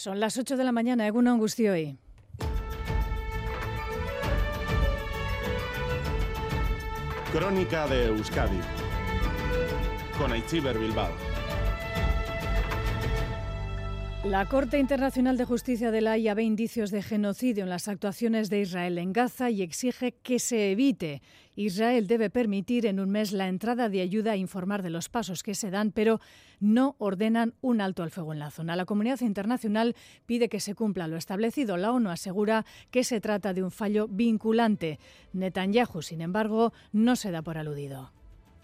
Son las 8 de la mañana, Eguno hoy. Crónica de Euskadi con Aichiber Bilbao. La Corte Internacional de Justicia de la Haya ve indicios de genocidio en las actuaciones de Israel en Gaza y exige que se evite. Israel debe permitir en un mes la entrada de ayuda e informar de los pasos que se dan, pero no ordenan un alto al fuego en la zona. La comunidad internacional pide que se cumpla lo establecido. La ONU asegura que se trata de un fallo vinculante. Netanyahu, sin embargo, no se da por aludido.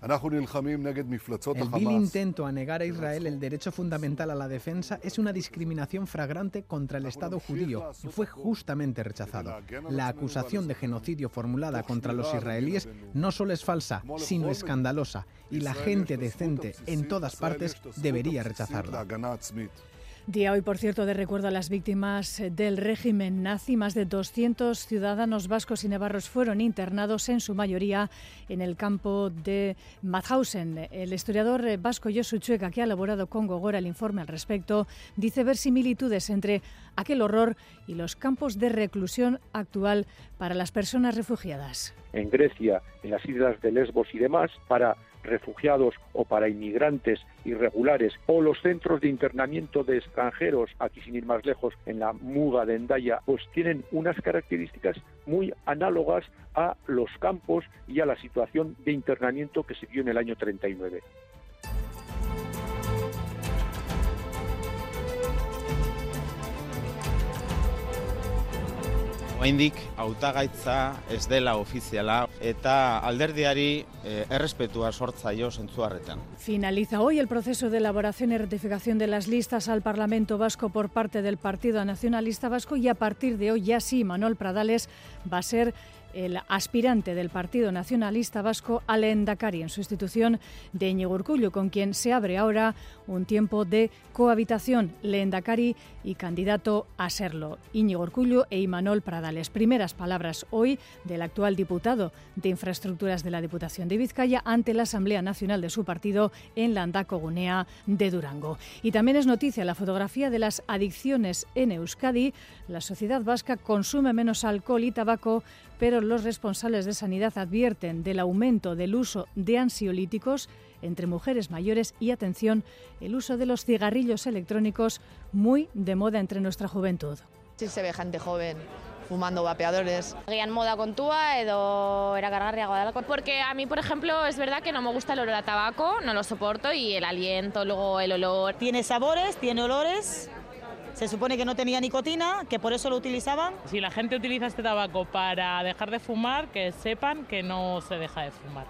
El vil intento a negar a Israel el derecho fundamental a la defensa es una discriminación fragrante contra el Estado judío y fue justamente rechazado. La acusación de genocidio formulada contra los israelíes no solo es falsa, sino escandalosa, y la gente decente en todas partes debería rechazarla. Día hoy, por cierto, de recuerdo a las víctimas del régimen nazi. Más de 200 ciudadanos vascos y navarros fueron internados, en su mayoría en el campo de Mauthausen. El historiador vasco Josu Chueca, que ha elaborado con Gogora el informe al respecto, dice ver similitudes entre aquel horror y los campos de reclusión actual para las personas refugiadas. En Grecia, en las islas de Lesbos y demás, para refugiados o para inmigrantes irregulares o los centros de internamiento de extranjeros, aquí sin ir más lejos, en la Muga de Endaya, pues tienen unas características muy análogas a los campos y a la situación de internamiento que se vio en el año 39. Oraindik hautagaitza ez dela ofiziala eta alderdiari eh, errespetua sortzaio zentzuarretan. Finaliza hoy el proceso de elaboración y ratificación de las listas al Parlamento Vasco por parte del Partido Nacionalista Vasco y a partir de hoy ya sí Manuel Pradales va a ser el aspirante del Partido Nacionalista Vasco al Endacari en sustitución de Íñigo con quien se abre ahora un tiempo de cohabitación. Leendakari y candidato a serlo. Íñigo e Imanol Pradales. Primeras palabras hoy del actual diputado de Infraestructuras de la Diputación de Vizcaya ante la Asamblea Nacional de su partido en la Andacogunea de Durango. Y también es noticia la fotografía de las adicciones en Euskadi. La sociedad vasca consume menos alcohol y tabaco pero los responsables de sanidad advierten del aumento del uso de ansiolíticos entre mujeres mayores y, atención, el uso de los cigarrillos electrónicos muy de moda entre nuestra juventud. Sí se ve gente joven fumando vapeadores. Agian moda kontua edo erakargarriagoa delako. Porque a mí, por ejemplo, es verdad que no me gusta el olor a tabaco, no lo soporto y el aliento, luego el olor. Tiene sabores, tiene olores, se supone que no tenía nicotina, que por eso lo utilizaban. Si la gente utiliza este tabaco para dejar de fumar, que sepan que no se deja de fumar.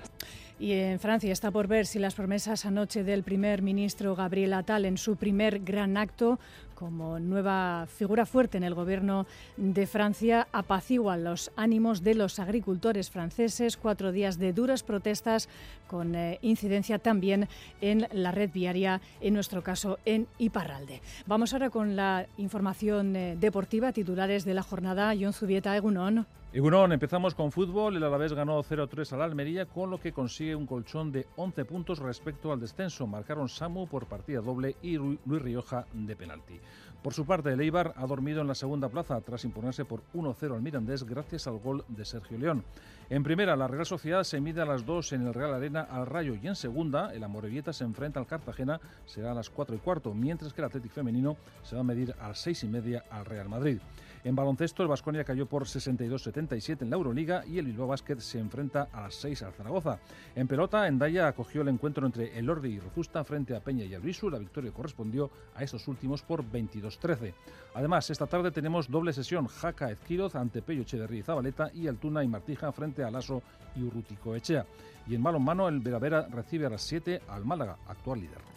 Y en Francia está por ver si las promesas anoche del primer ministro Gabriel Attal en su primer gran acto como nueva figura fuerte en el gobierno de Francia apaciguan los ánimos de los agricultores franceses. Cuatro días de duras protestas con eh, incidencia también en la red viaria, en nuestro caso en Iparralde. Vamos ahora con la información eh, deportiva, titulares de la jornada. John Zubieta, Egunon. Egunon, empezamos con fútbol. El Alavés ganó 0-3 al Almería, con lo que consigue un colchón de 11 puntos respecto al descenso. Marcaron Samu por partida doble y Luis Rioja de penalti. Por su parte, el Eibar ha dormido en la segunda plaza tras imponerse por 1-0 al Mirandés gracias al gol de Sergio León. En primera, la Real Sociedad se mide a las 2 en el Real Arena al Rayo y en segunda, el Amorebieta se enfrenta al Cartagena, será a las 4 y cuarto, mientras que el Atlético Femenino se va a medir a las 6 y media al Real Madrid. En baloncesto, el Vasconia cayó por 62-77 en la Euroliga y el Bilbao Basket se enfrenta a las 6 al Zaragoza. En pelota, Endaya acogió el encuentro entre el Ordi y Rozusta frente a Peña y Albisu. La victoria correspondió a estos últimos por 22-13. Además, esta tarde tenemos doble sesión Jaca Ezquiroz ante Pello Echeverría y Zabaleta y Altuna y Martija frente a Lasso y Urrutico Echea. Y en mano el Veravera recibe a las 7 al Málaga, actual líder.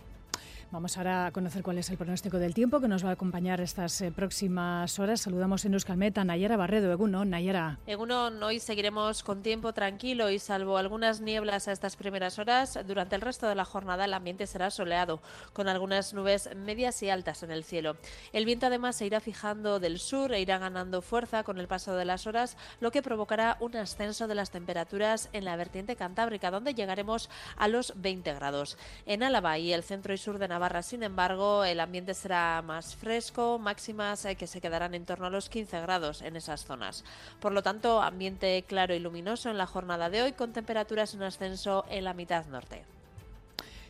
Vamos ahora a conocer cuál es el pronóstico del tiempo que nos va a acompañar estas eh, próximas horas. Saludamos en Euskalmet a Nayara Barredo. Eguno, Nayara. Eguno, hoy seguiremos con tiempo tranquilo y salvo algunas nieblas a estas primeras horas, durante el resto de la jornada el ambiente será soleado, con algunas nubes medias y altas en el cielo. El viento además se irá fijando del sur e irá ganando fuerza con el paso de las horas, lo que provocará un ascenso de las temperaturas en la vertiente cantábrica, donde llegaremos a los 20 grados. En Álava y el centro y sur de Navarra, Navarra. Sin embargo, el ambiente será más fresco, máximas que se quedarán en torno a los 15 grados en esas zonas. Por lo tanto, ambiente claro y luminoso en la jornada de hoy con temperaturas en ascenso en la mitad norte.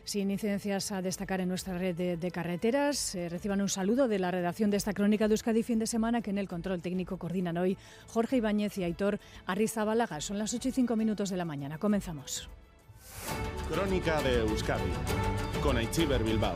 Sin incidencias a destacar en nuestra red de, carreteras, eh, reciban un saludo de la redacción de esta crónica de Euskadi fin de semana que en el control técnico coordinan hoy Jorge Ibáñez y Aitor Arrizabalaga. Son las 8 y 5 minutos de la mañana. Comenzamos. Crónica de Euskadi con Aichiber Bilbao.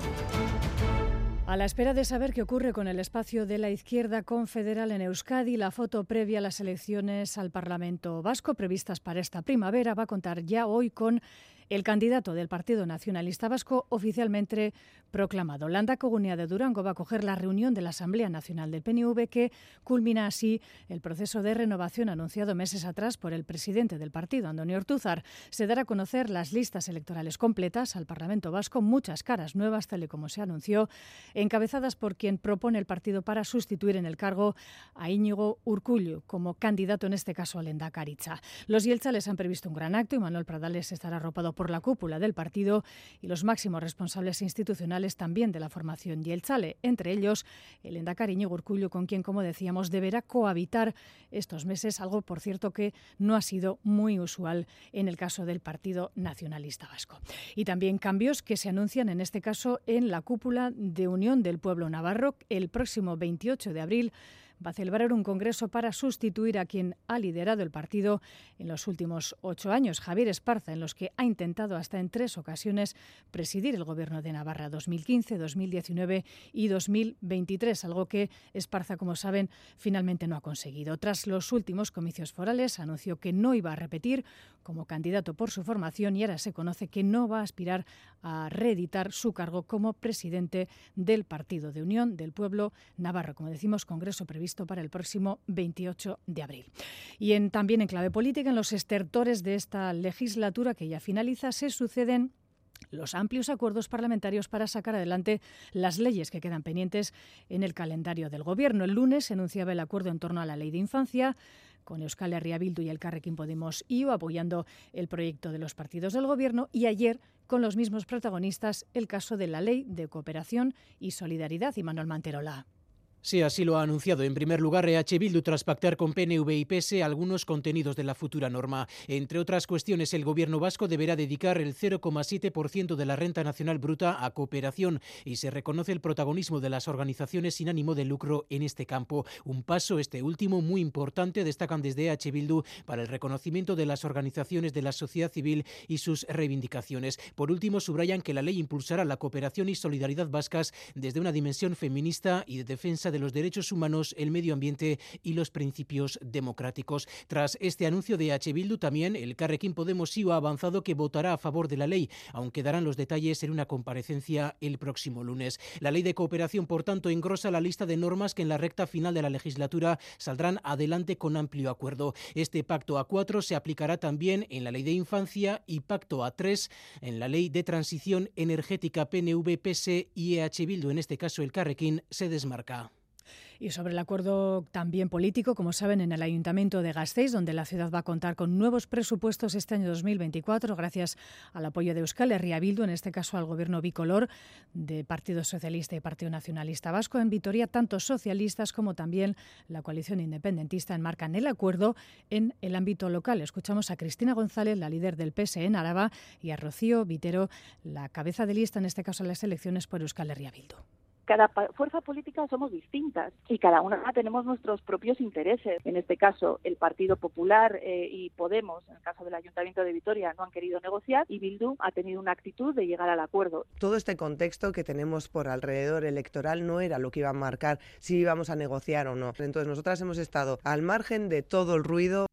A la espera de saber qué ocurre con el espacio de la izquierda confederal en Euskadi, la foto previa a las elecciones al Parlamento Vasco previstas para esta primavera va a contar ya hoy con el candidato del Partido Nacionalista Vasco oficialmente proclamado. Landa Cogunea de Durango va a coger la reunión de la Asamblea Nacional del PNV que culmina así el proceso de renovación anunciado meses atrás por el presidente del partido, Antonio Ortúzar. Se dará a conocer las listas electorales completas al Parlamento Vasco, muchas caras nuevas, tal y como se anunció, encabezadas por quien propone el partido para sustituir en el cargo a Íñigo Urcullu como candidato, en este caso a Lenda Caricha. Los Yelchales han previsto un gran acto y Manuel Pradales estará arropado por la cúpula del partido y los máximos responsables institucionales también de la formación y el Chale, entre ellos el Endacariño Urcullo, con quien, como decíamos, deberá cohabitar estos meses, algo, por cierto, que no ha sido muy usual en el caso del Partido Nacionalista Vasco. Y también cambios que se anuncian, en este caso, en la cúpula de Unión del Pueblo Navarro el próximo 28 de abril va a celebrar un congreso para sustituir a quien ha liderado el partido en los últimos ocho años, Javier Esparza, en los que ha intentado hasta en tres ocasiones presidir el gobierno de Navarra 2015, 2019 y 2023, algo que Esparza, como saben, finalmente no ha conseguido. Tras los últimos comicios forales, anunció que no iba a repetir como candidato por su formación y ahora se conoce que no va a aspirar a reeditar su cargo como presidente del Partido de Unión del Pueblo Navarro. Como decimos, congreso previsto para el próximo 28 de abril. Y también en clave política, en los estertores de esta legislatura que ya finaliza, se suceden los amplios acuerdos parlamentarios para sacar adelante las leyes que quedan pendientes en el calendario del Gobierno. El lunes se anunciaba el acuerdo en torno a la ley de infancia, con Euskal Herria Bildu y el Carrequín Podemos IU apoyando el proyecto de los partidos del Gobierno y ayer con los mismos protagonistas el caso de la ley de cooperación y solidaridad y Manuel Manterola. Sí, así lo ha anunciado en primer lugar EH Bildu tras pactar con PNV y PS algunos contenidos de la futura norma. Entre otras cuestiones, el gobierno vasco deberá dedicar el 0,7% de la renta nacional bruta a cooperación y se reconoce el protagonismo de las organizaciones sin ánimo de lucro en este campo. Un paso, este último, muy importante, destacan desde EH Bildu para el reconocimiento de las organizaciones de la sociedad civil y sus reivindicaciones. Por último, subrayan que la ley impulsará la cooperación y solidaridad vascas desde una dimensión feminista y de defensa de los derechos humanos, el medio ambiente y los principios democráticos. Tras este anuncio de H. Bildu, también el Carrequín Podemos IU ha avanzado que votará a favor de la ley, aunque darán los detalles en una comparecencia el próximo lunes. La ley de cooperación, por tanto, engrosa la lista de normas que en la recta final de la legislatura saldrán adelante con amplio acuerdo. Este pacto a cuatro se aplicará también en la ley de infancia y pacto a tres en la ley de transición energética PNV, PS y EH Bildu, en este caso el Carrequín, se desmarca. Y sobre el acuerdo también político, como saben, en el Ayuntamiento de Gasteiz, donde la ciudad va a contar con nuevos presupuestos este año 2024, gracias al apoyo de Euskal Herria Bildu, en este caso al gobierno bicolor de Partido Socialista y Partido Nacionalista Vasco. En Vitoria, tanto socialistas como también la coalición independentista enmarcan el acuerdo en el ámbito local. Escuchamos a Cristina González, la líder del PSE en Araba, y a Rocío Vitero, la cabeza de lista, en este caso, las elecciones por Euskal Herria Bildu cada fuerza política somos distintas y cada una tenemos nuestros propios intereses. En este caso, el Partido Popular eh, y Podemos, en el caso del Ayuntamiento de Vitoria, no han querido negociar y Bildu ha tenido una actitud de llegar al acuerdo. Todo este contexto que tenemos por alrededor electoral no era lo que iba a marcar si íbamos a negociar o no. Entonces, nosotras hemos estado al margen de todo el ruido.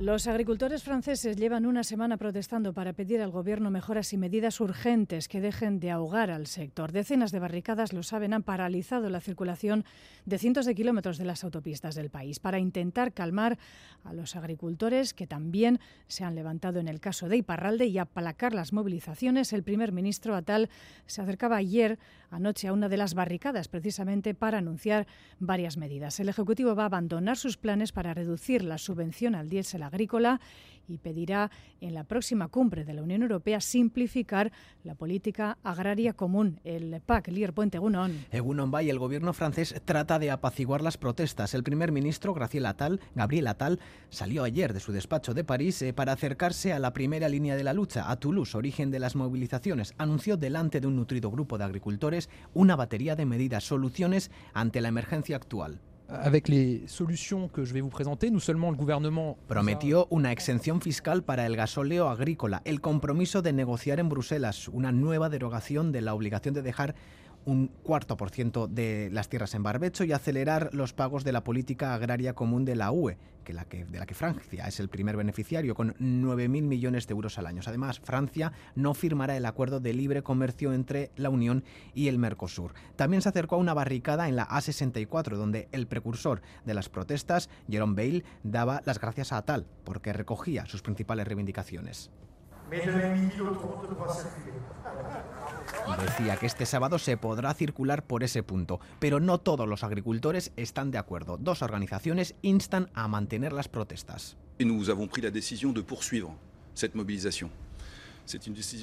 Los agricultores franceses llevan una semana protestando para pedir al gobierno mejoras y medidas urgentes que dejen de ahogar al sector. Decenas de barricadas, lo saben, han paralizado la circulación de cientos de kilómetros de las autopistas del país para intentar calmar a los agricultores que también se han levantado en el caso de Iparralde y aplacar las movilizaciones. El primer ministro Atal se acercaba ayer anoche a una de las barricadas precisamente para anunciar varias medidas. El Ejecutivo va a abandonar sus planes para reducir la subvención al diésel agrícola y pedirá en la próxima cumbre de la Unión Europea simplificar la política agraria común, el PAC. Lier Puente Egunon. Egunon Bay, el gobierno francés trata de apaciguar las protestas. El primer ministro, Attal, Gabriel Attal salió ayer de su despacho de París eh, para acercarse a la primera línea de la lucha, a Toulouse, origen de las movilizaciones. Anunció delante de un nutrido grupo de agricultores una batería de medidas, soluciones ante la emergencia actual. Avec les solutions que je vais vous présenter, nous seulement le gouvernement prometió una exención fiscal para el gasóleo agrícola, el compromiso de negociar en Bruselas una nueva derogación de la obligación de dejar un cuarto por ciento de las tierras en barbecho y acelerar los pagos de la política agraria común de la UE, que la que, de la que Francia es el primer beneficiario, con 9.000 millones de euros al año. Además, Francia no firmará el acuerdo de libre comercio entre la Unión y el Mercosur. También se acercó a una barricada en la A64, donde el precursor de las protestas, Jerome Bale, daba las gracias a Tal, porque recogía sus principales reivindicaciones. Decía que este sábado se podrá circular por ese punto, pero no todos los agricultores están de acuerdo. Dos organizaciones instan a mantener las protestas.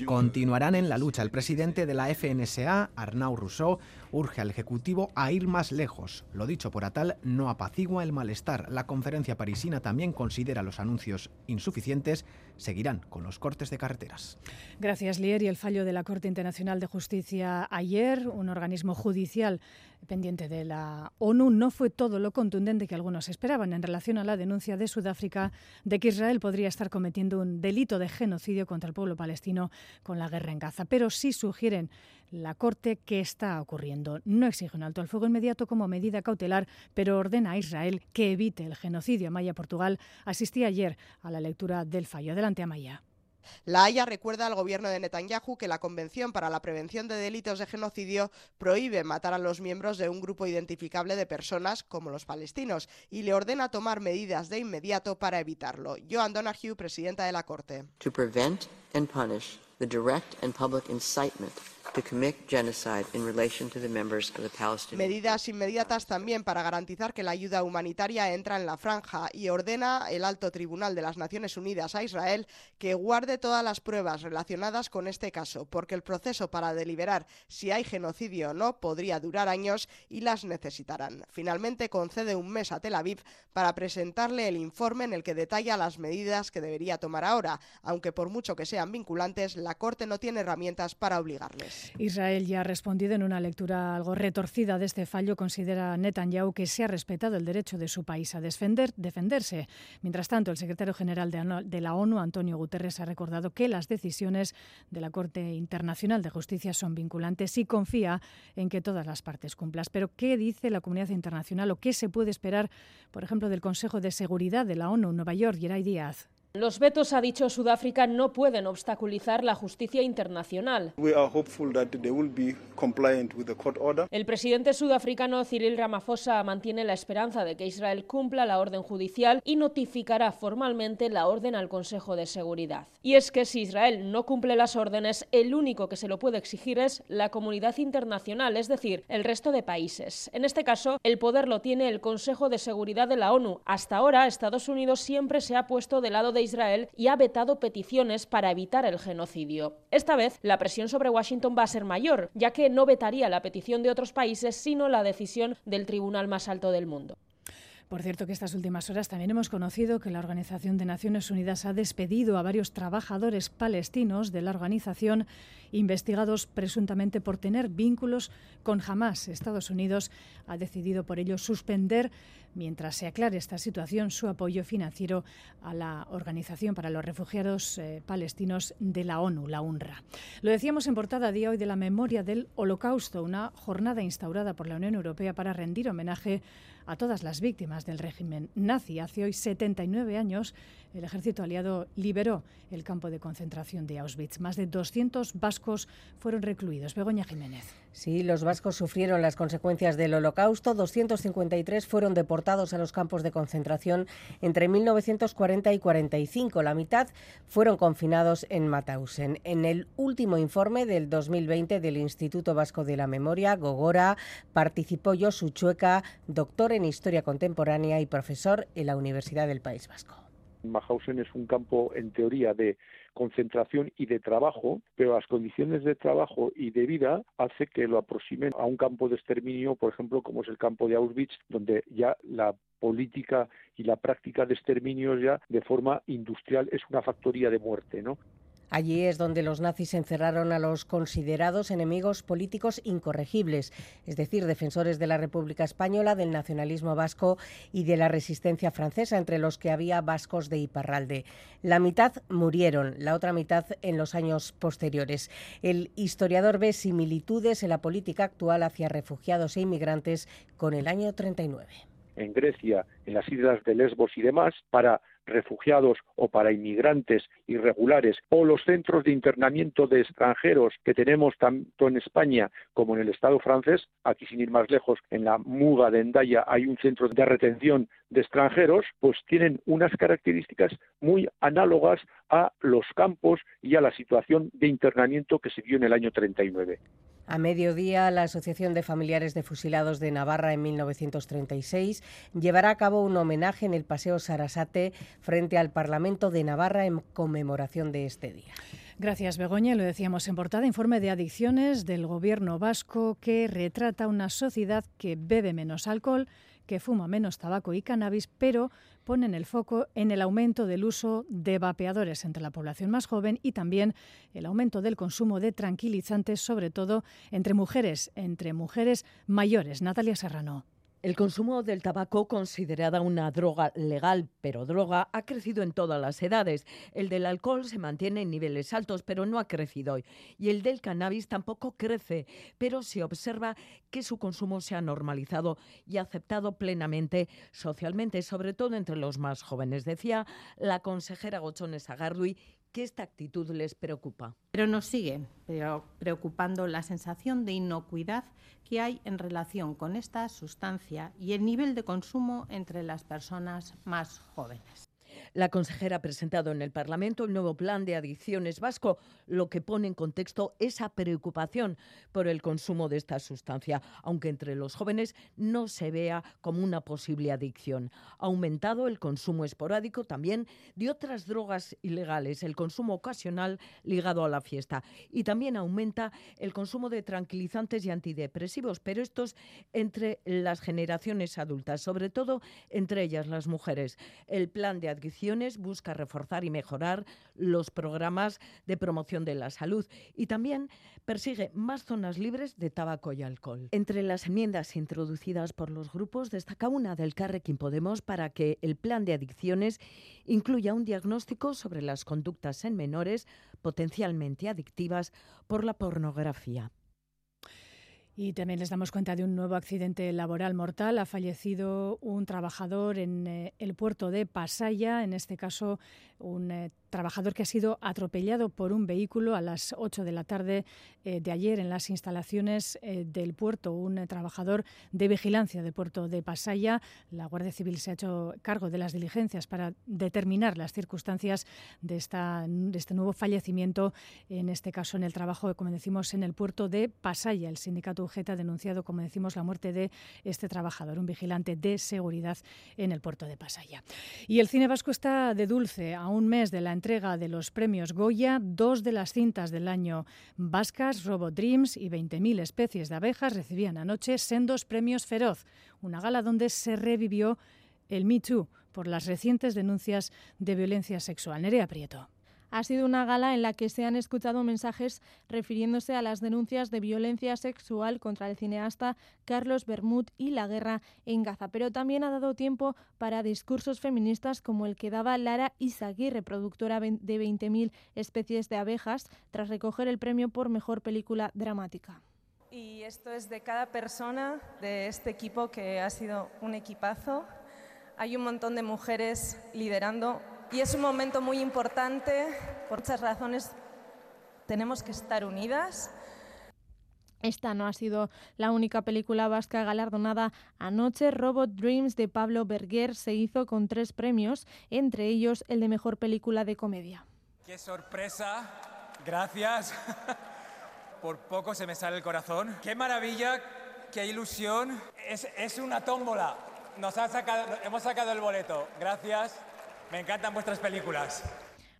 Continuarán en la lucha. El presidente de la FNSA, Arnaud Rousseau, urge al Ejecutivo a ir más lejos. Lo dicho por Atal no apacigua el malestar. La conferencia parisina también considera los anuncios insuficientes. Seguirán con los cortes de carreteras. Gracias, Lier. Y el fallo de la Corte Internacional de Justicia ayer, un organismo judicial pendiente de la ONU, no fue todo lo contundente que algunos esperaban en relación a la denuncia de Sudáfrica de que Israel podría estar cometiendo un delito de genocidio contra el pueblo palestino con la guerra en Gaza. Pero sí sugieren la Corte qué está ocurriendo. No exige un alto al fuego inmediato como medida cautelar, pero ordena a Israel que evite el genocidio. Amaya Portugal asistía ayer a la lectura del fallo. Adelante, Amaya. La Haya recuerda al gobierno de Netanyahu que la Convención para la Prevención de Delitos de Genocidio prohíbe matar a los miembros de un grupo identificable de personas como los palestinos y le ordena tomar medidas de inmediato para evitarlo. Joan Donahue, presidenta de la Corte. To prevent and punish the direct and public incitement Medidas inmediatas también para garantizar que la ayuda humanitaria entra en la franja y ordena el alto tribunal de las Naciones Unidas a Israel que guarde todas las pruebas relacionadas con este caso, porque el proceso para deliberar si hay genocidio o no podría durar años y las necesitarán. Finalmente concede un mes a Tel Aviv para presentarle el informe en el que detalla las medidas que debería tomar ahora, aunque por mucho que sean vinculantes, la Corte no tiene herramientas para obligarles. Israel ya ha respondido en una lectura algo retorcida de este fallo. Considera Netanyahu que se ha respetado el derecho de su país a defender, defenderse. Mientras tanto, el secretario general de la ONU, Antonio Guterres, ha recordado que las decisiones de la Corte Internacional de Justicia son vinculantes y confía en que todas las partes cumplan. Pero, ¿qué dice la comunidad internacional o qué se puede esperar, por ejemplo, del Consejo de Seguridad de la ONU en Nueva York? Yeray Díaz. Los vetos, ha dicho Sudáfrica, no pueden obstaculizar la justicia internacional. El presidente sudafricano Cyril Ramaphosa mantiene la esperanza de que Israel cumpla la orden judicial y notificará formalmente la orden al Consejo de Seguridad. Y es que si Israel no cumple las órdenes, el único que se lo puede exigir es la comunidad internacional, es decir, el resto de países. En este caso, el poder lo tiene el Consejo de Seguridad de la ONU. Hasta ahora, Estados Unidos siempre se ha puesto del lado de Israel y ha vetado peticiones para evitar el genocidio. Esta vez, la presión sobre Washington va a ser mayor, ya que no vetaría la petición de otros países, sino la decisión del tribunal más alto del mundo. Por cierto que estas últimas horas también hemos conocido que la Organización de Naciones Unidas ha despedido a varios trabajadores palestinos de la organización investigados presuntamente por tener vínculos con Hamas. Estados Unidos ha decidido por ello suspender, mientras se aclare esta situación, su apoyo financiero a la Organización para los Refugiados eh, Palestinos de la ONU, la UNRWA. Lo decíamos en portada día hoy de la memoria del Holocausto, una jornada instaurada por la Unión Europea para rendir homenaje a todas las víctimas del régimen nazi. Hace hoy 79 años, el ejército aliado liberó el campo de concentración de Auschwitz. Más de 200 vascos fueron recluidos. Begoña Jiménez. Sí, los vascos sufrieron las consecuencias del holocausto. 253 fueron deportados a los campos de concentración entre 1940 y 45. La mitad fueron confinados en Mauthausen. En el último informe del 2020 del Instituto Vasco de la Memoria, Gogora, participó Josu Chueca, doctor en Historia Contemporánea y profesor en la Universidad del País Vasco. Mahausen es un campo, en teoría, de concentración y de trabajo, pero las condiciones de trabajo y de vida hace que lo aproximen a un campo de exterminio, por ejemplo, como es el campo de Auschwitz, donde ya la política y la práctica de exterminio ya de forma industrial es una factoría de muerte, ¿no? Allí es donde los nazis encerraron a los considerados enemigos políticos incorregibles, es decir, defensores de la República Española, del nacionalismo vasco y de la resistencia francesa, entre los que había vascos de Iparralde. La mitad murieron, la otra mitad en los años posteriores. El historiador ve similitudes en la política actual hacia refugiados e inmigrantes con el año 39. En Grecia, en las islas de Lesbos y demás, para refugiados o para inmigrantes irregulares o los centros de internamiento de extranjeros que tenemos tanto en España como en el Estado francés, aquí sin ir más lejos, en la Muga de Endaya hay un centro de retención de extranjeros, pues tienen unas características muy análogas a los campos y a la situación de internamiento que se vio en el año 39. A mediodía, la Asociación de Familiares de Fusilados de Navarra en 1936 llevará a cabo un homenaje en el Paseo Sarasate frente al Parlamento de Navarra en conmemoración de este día. Gracias, Begoña. Lo decíamos en portada, informe de adicciones del gobierno vasco que retrata una sociedad que bebe menos alcohol, que fuma menos tabaco y cannabis, pero ponen el foco en el aumento del uso de vapeadores entre la población más joven y también el aumento del consumo de tranquilizantes, sobre todo entre mujeres, entre mujeres mayores. Natalia Serrano. El consumo del tabaco, considerada una droga legal, pero droga, ha crecido en todas las edades. El del alcohol se mantiene en niveles altos, pero no ha crecido hoy. Y el del cannabis tampoco crece, pero se observa que su consumo se ha normalizado y aceptado plenamente socialmente, sobre todo entre los más jóvenes. Decía la consejera Gochones Agardui que esta actitud les preocupa. Pero nos sigue preocupando la sensación de inocuidad que hay en relación con esta sustancia y el nivel de consumo entre las personas más jóvenes. La consejera ha presentado en el Parlamento el nuevo plan de adicciones vasco, lo que pone en contexto esa preocupación por el consumo de esta sustancia, aunque entre los jóvenes no se vea como una posible adicción. Ha aumentado el consumo esporádico también de otras drogas ilegales, el consumo ocasional ligado a la fiesta y también aumenta el consumo de tranquilizantes y antidepresivos, pero estos entre las generaciones adultas, sobre todo entre ellas las mujeres. El plan de adicción busca reforzar y mejorar los programas de promoción de la salud y también persigue más zonas libres de tabaco y alcohol. Entre las enmiendas introducidas por los grupos destaca una del Carrequín Podemos para que el plan de adicciones incluya un diagnóstico sobre las conductas en menores potencialmente adictivas por la pornografía. Y también les damos cuenta de un nuevo accidente laboral mortal. Ha fallecido un trabajador en eh, el puerto de Pasaya, en este caso un eh, trabajador que ha sido atropellado por un vehículo a las 8 de la tarde eh, de ayer en las instalaciones del puerto. Un trabajador de vigilancia del puerto de Pasaya. La Guardia Civil se ha hecho cargo de las diligencias para determinar las circunstancias de, esta, este nuevo fallecimiento, en este caso en el trabajo, como decimos, en el puerto de Pasaya. El sindicato UGETA ha denunciado, como decimos, la muerte de este trabajador, un vigilante de seguridad en el puerto de Pasaya. Y el cine vasco está de dulce a un mes de la entrega de los premios Goya, dos de las cintas del año vascas, Robot Dreams y 20.000 especies de abejas, recibían anoche sendos premios Feroz, una gala donde se revivió el Me Too por las recientes denuncias de violencia sexual. Nerea Prieto. Ha sido una gala en la que se han escuchado mensajes refiriéndose a las denuncias de violencia sexual contra el cineasta Carlos Bermud y la guerra en Gaza, pero también ha dado tiempo para discursos feministas como el que daba Lara Izaguirre, reproductora de 20.000 especies de abejas, tras recoger el premio por mejor película dramática. Y esto es de cada persona de este equipo que ha sido un equipazo. Hay un montón de mujeres liderando y es un momento muy importante, por muchas razones tenemos que estar unidas. Esta no ha sido la única película vasca galardonada anoche. Robot Dreams de Pablo Berger se hizo con tres premios, entre ellos el de Mejor Película de Comedia. ¡Qué sorpresa! Gracias. Por poco se me sale el corazón. ¡Qué maravilla! ¡Qué ilusión! Es, es una tómbola. Nos ha sacado, hemos sacado el boleto. Gracias. Me encantan vuestras películas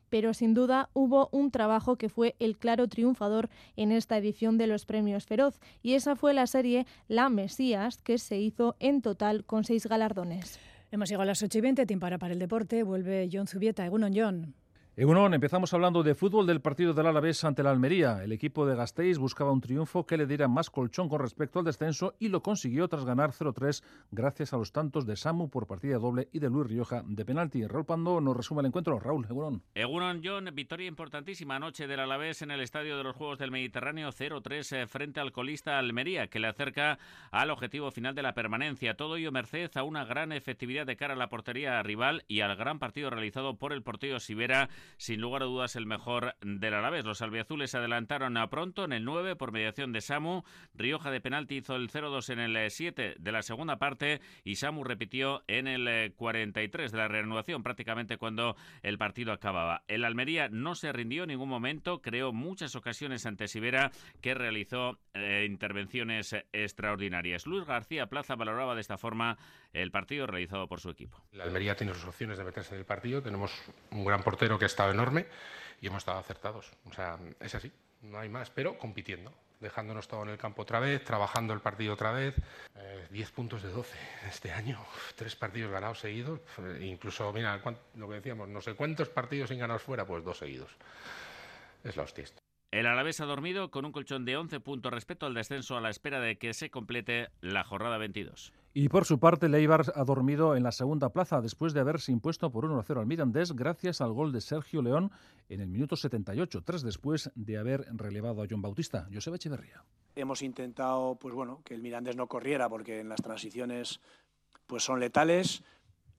pero sin duda hubo un trabajo que fue el claro triunfador en esta edición de los premios Feroz, y esa fue la serie La Mesías, que se hizo en total con seis galardones. Hemos llegado a las 8 y 20, tiempo para, para el deporte. Vuelve John Zubieta. Egunon, John. Egunon, empezamos hablando de fútbol del partido del Alavés ante la Almería. El equipo de Gasteiz buscaba un triunfo que le diera más colchón con respecto al descenso y lo consiguió tras ganar 0-3 gracias a los tantos de Samu por partida doble y de Luis Rioja de penalti. Raúl Pando nos resume el encuentro. Raúl, Egunon. Egunon, John, victoria importantísima anoche del Alavés en el Estadio de los Juegos del Mediterráneo 0-3 eh, frente al colista Almería que le acerca al objetivo final de la permanencia. Todo ello merced a una gran efectividad de cara a la portería rival y al gran partido realizado por el portero Sivera, sin lugar a dudas el mejor del Alavés. Los albiazules se adelantaron a pronto en el 9 por mediación de Samu. Rioja de penalti hizo el 0-2 en el 7 de la segunda parte y Samu repitió en el 43 de la reanudación, prácticamente cuando el partido acababa. El Almería no se rindió en ningún momento, creó muchas ocasiones ante Sivera que realizó eh, intervenciones extraordinarias. Luis García Plaza valoraba de esta forma el partido realizado por su equipo. La Almería tiene sus opciones de meterse en el partido. Tenemos un gran portero que ha estado enorme y hemos estado acertados. O sea, es así, no hay más, pero compitiendo, dejándonos todo en el campo otra vez, trabajando el partido otra vez. 10 eh, puntos de 12 este año, tres partidos ganados seguidos, eh, incluso, mira, lo que decíamos, no sé cuántos partidos sin ganar fuera, pues dos seguidos. Es la hostia. El Alavés ha dormido con un colchón de 11 puntos respecto al descenso a la espera de que se complete la jornada 22. Y por su parte, Leibar ha dormido en la segunda plaza después de haberse impuesto por 1-0 al Mirandés gracias al gol de Sergio León en el minuto 78, tras después de haber relevado a John Bautista. Joseba Echeverría. Hemos intentado pues bueno, que el Mirandés no corriera porque en las transiciones pues son letales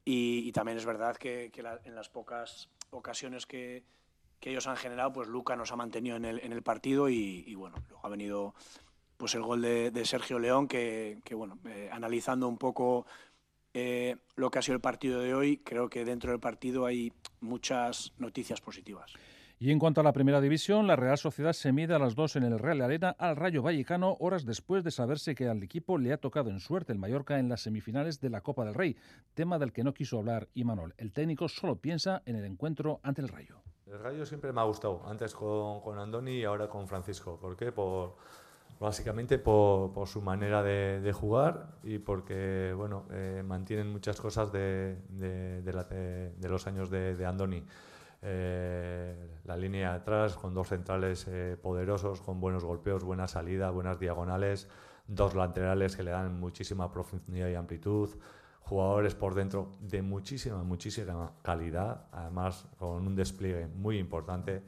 y, también es verdad que, en las pocas ocasiones que, que ellos han generado, pues Luca nos ha mantenido en el, en el partido y, bueno, luego ha venido pues el gol de, Sergio León, que, bueno, eh, analizando un poco eh, lo que ha sido el partido de hoy, creo que dentro del partido hay muchas noticias positivas. Y en cuanto a la primera división, la Real Sociedad se mide a las dos en el Real Arena al Rayo Vallecano, horas después de saberse que al equipo le ha tocado en suerte el Mallorca en las semifinales de la Copa del Rey, tema del que no quiso hablar Imanol. El técnico solo piensa en el encuentro ante el Rayo. El Rayo siempre me ha gustado, antes con, con Andoni y ahora con Francisco. ¿Por qué? Por, básicamente por, su manera de, jugar y porque bueno, eh, mantienen muchas cosas de los años de, Andoni. Eh, la línea atrás con dos centrales eh, poderosos, con buenos golpeos, buena salida, buenas diagonales, dos laterales que le dan muchísima profundidad y amplitud, jugadores por dentro de muchísima, muchísima calidad, además con un despliegue muy importante.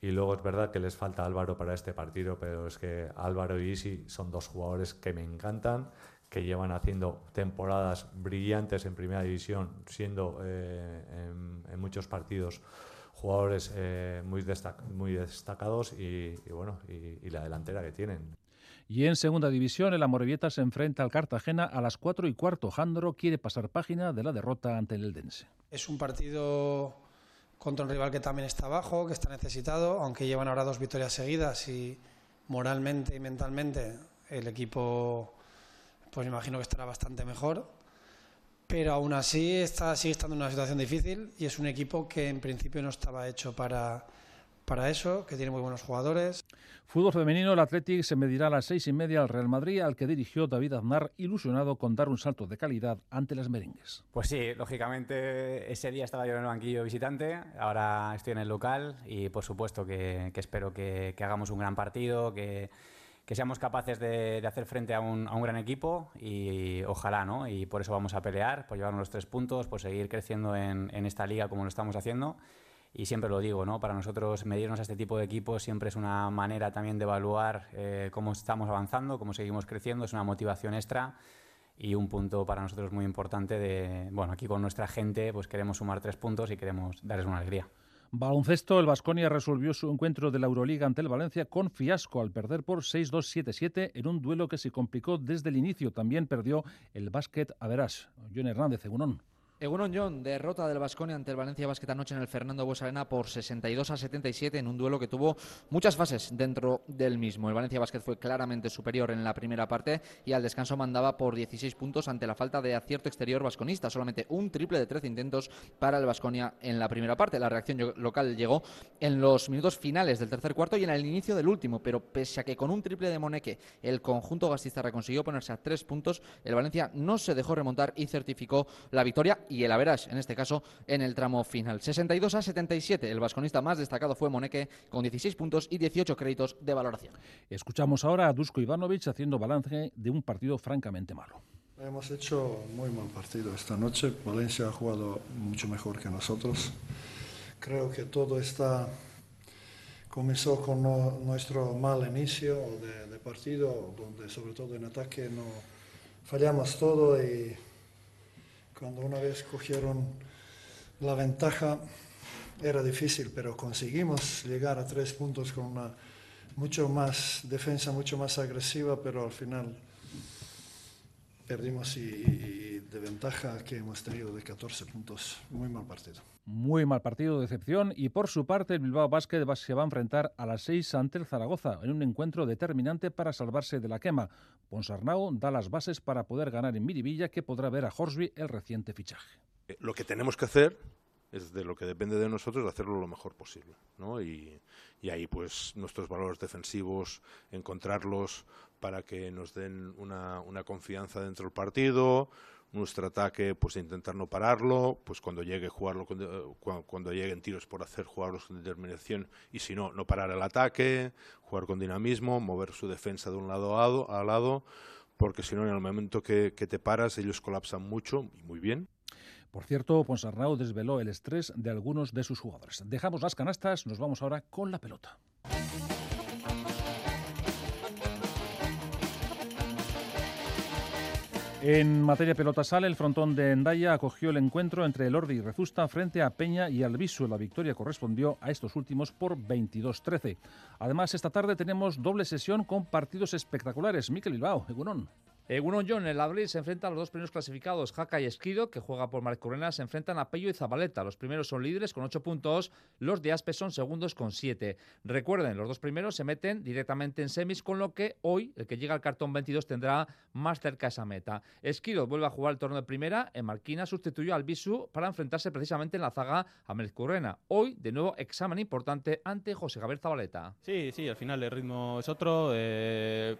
Y luego es verdad que les falta Álvaro para este partido, pero es que Álvaro y Isi son dos jugadores que me encantan, que llevan haciendo temporadas brillantes en primera división, siendo eh, en, muchos partidos jugadores eh, muy, muy destacados y, bueno, y la delantera que tienen. Y en segunda división, el Amorebieta se enfrenta al Cartagena a las 4 y cuarto. Jandro quiere pasar página de la derrota ante el Eldense. Es un partido contra un rival que también está abajo, que está necesitado, aunque llevan ahora dos victorias seguidas y moralmente y mentalmente el equipo, pues imagino que estará bastante mejor. Pero aún así está, sigue estando en una situación difícil y es un equipo que en principio no estaba hecho para, para eso, que tiene muy buenos jugadores. Fútbol femenino, el Athletic se medirá a las seis y media al Real Madrid, al que dirigió David Aznar, ilusionado con dar un salto de calidad ante las merengues. Pues sí, lógicamente ese día estaba yo en el banquillo visitante, ahora estoy en el local y por supuesto que, espero que, hagamos un gran partido, que, seamos capaces de, hacer frente a un, gran equipo y ojalá, ¿no? Y por eso vamos a pelear, por llevarnos los tres puntos, por seguir creciendo en, en esta liga como lo estamos haciendo y siempre lo digo, ¿no? Para nosotros medirnos a este tipo de equipos siempre es una manera también de evaluar eh, cómo estamos avanzando, cómo seguimos creciendo, es una motivación extra y un punto para nosotros muy importante de, bueno, aquí con nuestra gente pues queremos sumar tres puntos y queremos darles una alegría. Baloncesto, el Vasconia resolvió su encuentro de la Euroliga ante el Valencia con fiasco al perder por 6-2-7-7 en un duelo que se complicó desde el inicio. También perdió el básquet Averas. John Hernández, Egunon. Egunon John, derrota del Vasconia ante el Valencia Basket anoche en el Fernando Buesarena por 62 a 77 en un duelo que tuvo muchas fases dentro del mismo. El Valencia Basket fue claramente superior en la primera parte y al descanso mandaba por 16 puntos ante la falta de acierto exterior vasconista. Solamente un triple de 13 intentos para el Vasconia en la primera parte. La reacción local llegó en los minutos finales del tercer cuarto y en el inicio del último, pero pese a que con un triple de Moneque el conjunto gastista consiguió ponerse a tres puntos, el Valencia no se dejó remontar y certificó la victoria y el Averas, en este caso, en el tramo final. 62 a 77. El vasconista más destacado fue Moneque, con 16 puntos y 18 créditos de valoración. Escuchamos ahora a Dusko Ivanovic haciendo balance de un partido francamente malo. Hemos hecho muy mal partido esta noche. Valencia ha jugado mucho mejor que nosotros. Creo que todo está comenzó con nuestro mal inicio de, de, partido, donde sobre todo en ataque no fallamos todo y cuando una vez cogieron la ventaja era difícil, pero conseguimos llegar a tres puntos con una mucho más defensa, mucho más agresiva, pero al final perdimos y, de ventaja que hemos tenido de 14 puntos. Muy mal partido. Muy mal partido, decepción. Y por su parte, el Bilbao Basket se va a enfrentar a las 6 ante el Zaragoza en un encuentro determinante para salvarse de la quema. Ponsarnau da las bases para poder ganar en Miribilla, que podrá ver a Horsby el reciente fichaje. Eh, lo que tenemos que hacer es de lo que depende de nosotros hacerlo lo mejor posible. ¿no? Y, y, ahí pues nuestros valores defensivos, encontrarlos para que nos den una, una, confianza dentro del partido, nuestro ataque pues intentar no pararlo, pues cuando llegue jugarlo cuando, cuando, lleguen tiros por hacer jugarlos con determinación y si no, no parar el ataque, jugar con dinamismo, mover su defensa de un lado a lado, a lado porque si no en el momento que, que te paras ellos colapsan mucho y muy bien por cierto, Ponsarnau desveló el estrés de algunos de sus jugadores. Dejamos las canastas, nos vamos ahora con la pelota. En materia pelota el frontón de Endaya acogió el encuentro entre el Ordi y Rezusta frente a Peña y Albisu. La victoria correspondió a estos últimos por 22-13. Además, esta tarde tenemos doble sesión con partidos espectaculares. Miquel Bilbao, Uno John en el abril se enfrenta a los dos primeros clasificados, Jaca y Esquido, que juega por Marcorena, se enfrentan a Pello y Zabaleta. Los primeros son líderes con 8 puntos, los de Aspe son segundos con 7. Recuerden, los dos primeros se meten directamente en semis, con lo que hoy el que llega al cartón 22 tendrá más cerca esa meta. Esquido vuelve a jugar el torneo de primera, en Marquina sustituyó al Bisu para enfrentarse precisamente en la zaga a Marcorena. Hoy, de nuevo, examen importante ante José Gabriel Zabaleta. Sí, sí, al final el ritmo es otro. Eh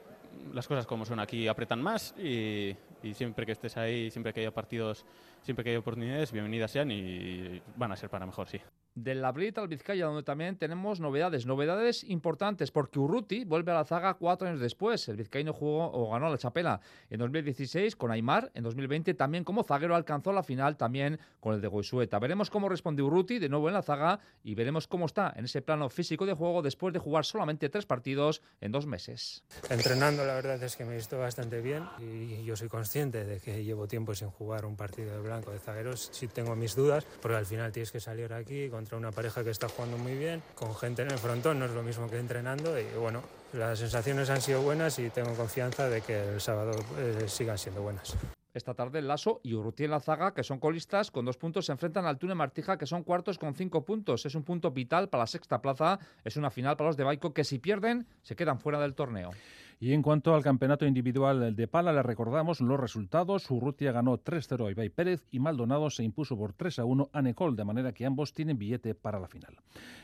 las cosas como son. Aquí apretan más y, y, siempre que estés ahí, siempre que haya partidos, siempre que haya oportunidades, bienvenidas sean y van a ser para mejor, sí del Labrit al Vizcaya, donde también tenemos novedades, novedades importantes, porque Urruti vuelve a la zaga cuatro años después. El vizcaíno jugó o ganó la chapela en 2016 con Aymar, en 2020 también como zaguero alcanzó la final también con el de Goisueta. Veremos cómo responde Urruti de nuevo en la zaga y veremos cómo está en ese plano físico de juego después de jugar solamente tres partidos en dos meses. Entrenando la verdad es que me visto bastante bien y yo soy consciente de que llevo tiempo sin jugar un partido de blanco de zagueros. Sí tengo mis dudas, porque al final tienes que salir aquí una pareja que está jugando muy bien, con gente en el frontón, no es lo mismo que entrenando y bueno, las sensaciones han sido buenas y tengo confianza de que el sábado eh, sigan siendo buenas. Esta tarde el Lasso y Urruti en la zaga, que son colistas, con dos puntos se enfrentan al Tune Martija, que son cuartos con cinco puntos. Es un punto vital para la sexta plaza. Es una final para los de Baico, que si pierden, se quedan fuera del torneo. Y en cuanto al campeonato individual de pala, le recordamos los resultados. Urrutia ganó 3-0 a Ibai Pérez y Maldonado se impuso por 3-1 a Necol, de manera que ambos tienen billete para la final.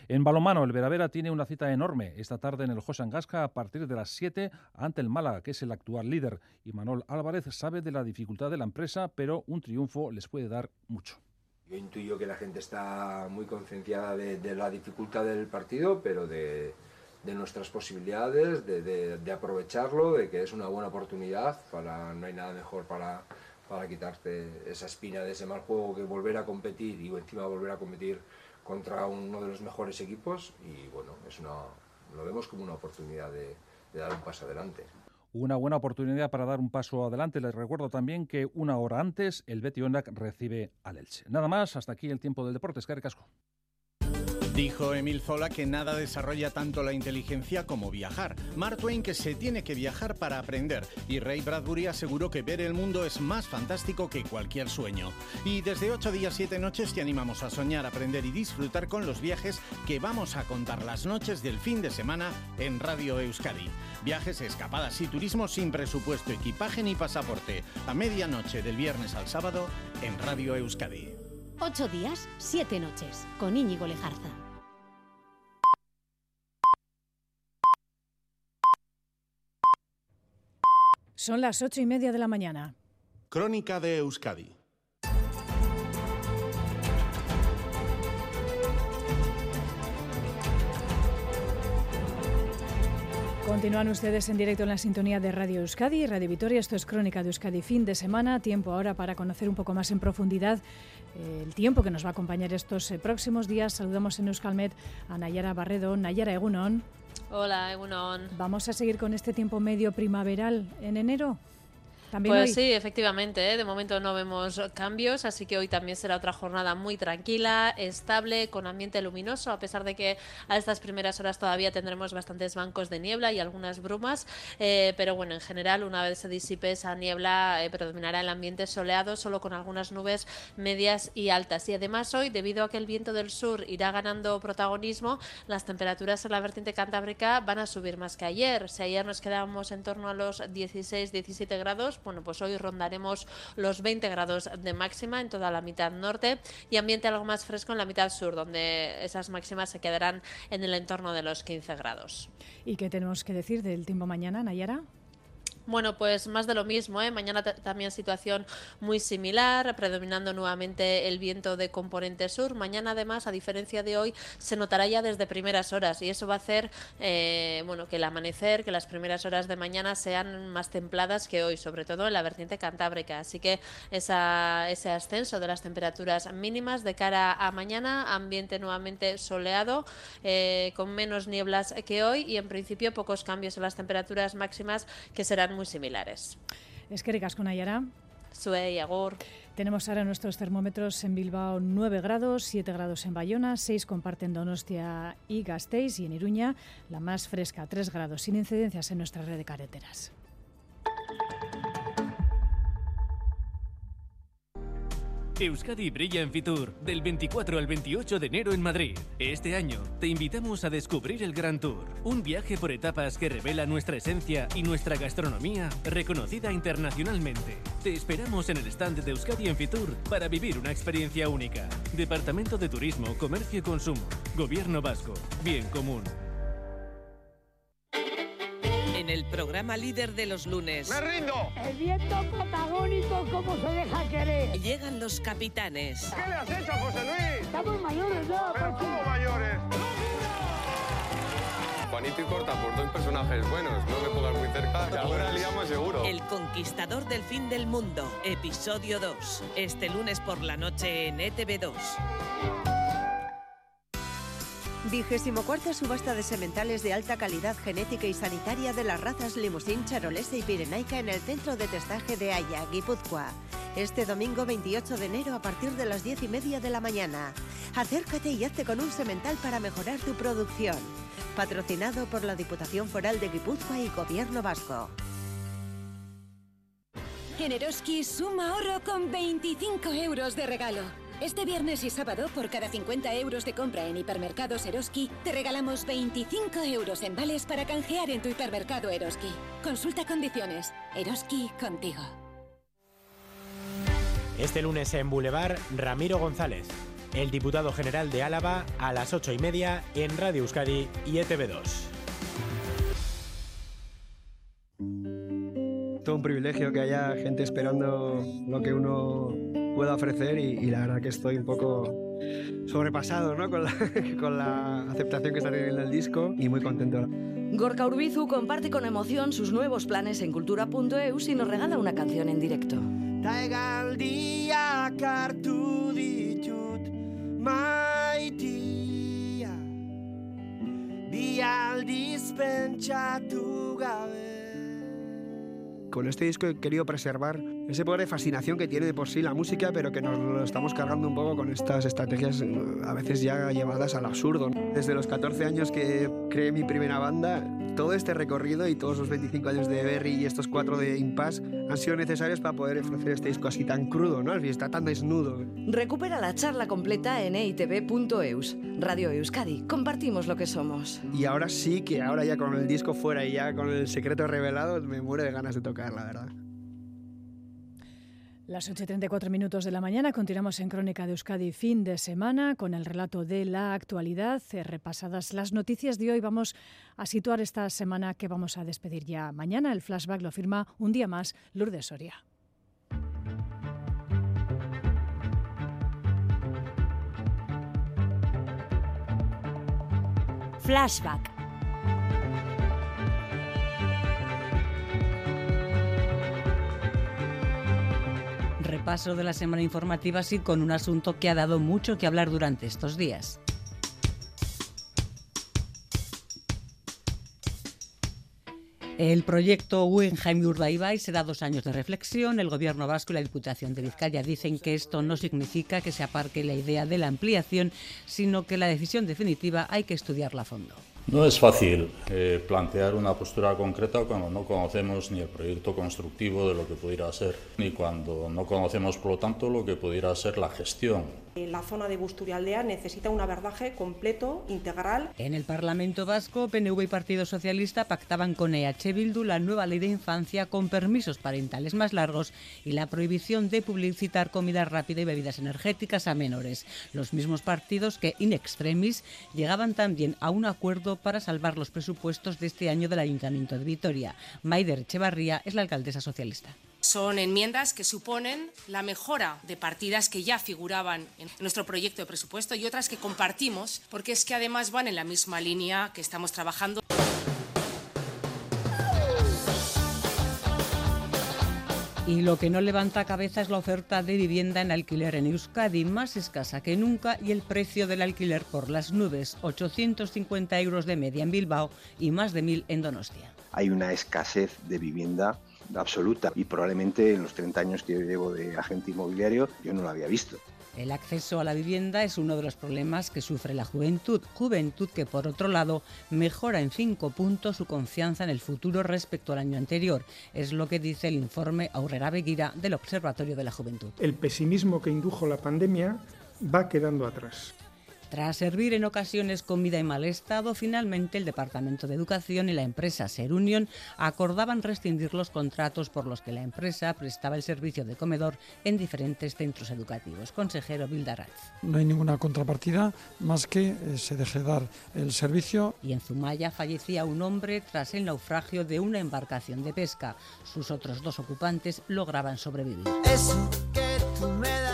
En balomano, el Veravera tiene una cita enorme esta tarde en el Josan Gasca a partir de las 7 ante el Málaga, que es el actual líder. Y Manuel Álvarez sabe de la dificultad de la empresa, pero un triunfo les puede dar mucho. Yo intuyo que la gente está muy concienciada de la dificultad del partido, pero de de nuestras posibilidades, de, aprovecharlo, de que es una buena oportunidad, para, no hay nada mejor para, para quitarte esa espina de ese mal juego que volver a competir y encima volver a competir contra uno de los mejores equipos y bueno, es una, lo vemos como una oportunidad de, dar un paso adelante. Una buena oportunidad para dar un paso adelante. Les recuerdo también que una hora antes el Betty Ondak recibe al Elche. Nada más, hasta aquí el tiempo del deporte. Es Casco. Dijo Emil Zola que nada desarrolla tanto la inteligencia como viajar. Mark Twain que se tiene que viajar para aprender. Y Ray Bradbury aseguró que ver el mundo es más fantástico que cualquier sueño. Y desde 8 días 7 noches te animamos a soñar, aprender y disfrutar con los viajes que vamos a contar las noches del fin de semana en Radio Euskadi. Viajes, escapadas y turismo sin presupuesto, equipaje ni pasaporte. A medianoche del viernes al sábado en Radio Euskadi. Ocho días, siete noches, con Íñigo Lejarza. Son las ocho y media de la mañana. Crónica de Euskadi. Continúan ustedes en directo en la sintonía de Radio Euskadi y Radio Vitoria. Esto es Crónica de Euskadi fin de semana. Tiempo ahora para conocer un poco más en profundidad eh, el tiempo que nos va a acompañar estos eh, próximos días. Saludamos en Euskalmet a Nayara Barredo. Nayara Egunon. Hola, Egunon. ¿Vamos a seguir con este tiempo medio primaveral en enero? Pues sí, efectivamente, ¿eh? de momento no vemos cambios, así que hoy también será otra jornada muy tranquila, estable, con ambiente luminoso, a pesar de que a estas primeras horas todavía tendremos bastantes bancos de niebla y algunas brumas, eh, pero bueno, en general, una vez se disipe esa niebla, eh, predominará el ambiente soleado, solo con algunas nubes medias y altas. Y además hoy, debido a que el viento del sur irá ganando protagonismo, las temperaturas en la vertiente cantábrica van a subir más que ayer. Si ayer nos quedábamos en torno a los 16-17 grados, bueno, pues hoy rondaremos los 20 grados de máxima en toda la mitad norte y ambiente algo más fresco en la mitad sur, donde esas máximas se quedarán en el entorno de los 15 grados. ¿Y qué tenemos que decir del tiempo mañana, Nayara? Bueno, pues más de lo mismo. ¿eh? Mañana también situación muy similar, predominando nuevamente el viento de componente sur. Mañana, además, a diferencia de hoy, se notará ya desde primeras horas y eso va a hacer eh, bueno, que el amanecer, que las primeras horas de mañana sean más templadas que hoy, sobre todo en la vertiente cantábrica. Así que esa, ese ascenso de las temperaturas mínimas de cara a mañana, ambiente nuevamente soleado, eh, con menos nieblas que hoy y en principio pocos cambios en las temperaturas máximas que serán muy similares. Es que ricas con Ayara. Sue y Agur. Tenemos ahora nuestros termómetros en Bilbao 9 grados, 7 grados en Bayona, 6 comparten Donostia y Gasteiz y en Iruña la más fresca, 3 grados, sin incidencias en nuestra red de carreteras. Euskadi brilla en Fitur del 24 al 28 de enero en Madrid. Este año te invitamos a descubrir el Gran Tour, un viaje por etapas que revela nuestra esencia y nuestra gastronomía reconocida internacionalmente. Te esperamos en el stand de Euskadi en Fitur para vivir una experiencia única. Departamento de Turismo, Comercio y Consumo, Gobierno Vasco, Bien Común el programa líder de los lunes. ¡Me rindo! El viento protagónico, ¿cómo se deja querer? Llegan los capitanes. ¿Qué le has hecho, José Luis? Estamos mayores ya. ¿Pero cómo mayores? Juanito y Corta, por dos personajes buenos. No me pongas muy cerca, que ahora liamos seguro. El conquistador del fin del mundo, episodio 2. Este lunes por la noche en ETV2. Vigésimo cuarta subasta de sementales de alta calidad genética y sanitaria de las razas Limousin, Charolesa y Pirenaica en el centro de testaje de Haya, Guipúzcoa. Este domingo 28 de enero a partir de las 10 y media de la mañana. Acércate y hazte con un semental para mejorar tu producción. Patrocinado por la Diputación Foral de Guipúzcoa y Gobierno Vasco. En Eroski suma ahorro con 25 euros de regalo. Este viernes y sábado, por cada 50 euros de compra en hipermercados Eroski, te regalamos 25 euros en vales para canjear en tu hipermercado Eroski. Consulta condiciones. Eroski contigo. Este lunes en Boulevard, Ramiro González, el diputado general de Álava, a las 8 y media en Radio Euskadi y ETV2. Todo un privilegio que haya gente esperando lo que uno pueda ofrecer y, la verdad que estoy un poco sobrepasado ¿no? con, la, con la aceptación que está teniendo el disco y muy contento. Gorka Urbizu comparte con emoción sus nuevos planes en cultura.eus y nos regala una canción en directo. Con este disco he querido preservar ese poder de fascinación que tiene de por sí la música, pero que nos lo estamos cargando un poco con estas estrategias eh, a veces ya llevadas al absurdo. Desde los 14 años que creé mi primera banda, todo este recorrido y todos los 25 años de Berry y estos cuatro de Impasse han sido necesarios para poder ofrecer este disco así tan crudo, ¿no? Está tan desnudo. Recupera la charla completa en eitv.eus. Radio Euskadi, compartimos lo que somos. Y ahora sí que ahora ya con el disco fuera y ya con el secreto revelado me muero de ganas de tocar, la verdad. Las 8.34 minutos de la mañana continuamos en Crónica de Euskadi fin de semana con el relato de la actualidad. Eh, repasadas las noticias de hoy, vamos a situar esta semana que vamos a despedir ya mañana. El flashback lo firma un día más Lourdes Soria. Flashback repaso de la semana informativa, sí, con un asunto que ha dado mucho que hablar durante estos días. El proyecto Guggenheim Urdaibai será dos años de reflexión. El gobierno vasco y la Diputación de Vizcaya dicen que esto no significa que se aparque la idea de la ampliación, sino que la decisión definitiva hay que estudiarla a fondo. No es fácil eh, plantear una postura concreta cuando no conocemos ni el proyecto constructivo de lo que pudiera ser, ni cuando no conocemos, por lo tanto, lo que pudiera ser la gestión la zona de Busturialdea necesita un abordaje completo, integral. En el Parlamento Vasco, PNV y Partido Socialista pactaban con EH Bildu la nueva ley de infancia con permisos parentales más largos y la prohibición de publicitar comida rápida y bebidas energéticas a menores. Los mismos partidos que, in extremis, llegaban también a un acuerdo para salvar los presupuestos de este año del Ayuntamiento de Vitoria. Maider Echevarría es la alcaldesa socialista. Son enmiendas que suponen la mejora de partidas que ya figuraban en nuestro proyecto de presupuesto y otras que compartimos porque es que además van en la misma línea que estamos trabajando. Y lo que no levanta cabeza es la oferta de vivienda en alquiler en Euskadi, más escasa que nunca, y el precio del alquiler por las nubes, 850 euros de media en Bilbao y más de 1.000 en Donostia. Hay una escasez de vivienda absoluta y probablemente en los 30 años que yo llevo de agente inmobiliario yo no lo había visto. El acceso a la vivienda es uno de los problemas que sufre la juventud, juventud que por otro lado mejora en cinco puntos su confianza en el futuro respecto al año anterior. Es lo que dice el informe Aurrera Beguira del Observatorio de la Juventud. El pesimismo que indujo la pandemia va quedando atrás. Tras servir en ocasiones comida en mal estado, finalmente el Departamento de Educación y la empresa Ser Union acordaban rescindir los contratos por los que la empresa prestaba el servicio de comedor en diferentes centros educativos. Consejero Bildaraz. No hay ninguna contrapartida más que eh, se deje dar el servicio. Y en Zumaya fallecía un hombre tras el naufragio de una embarcación de pesca. Sus otros dos ocupantes lograban sobrevivir. Eso que tú me das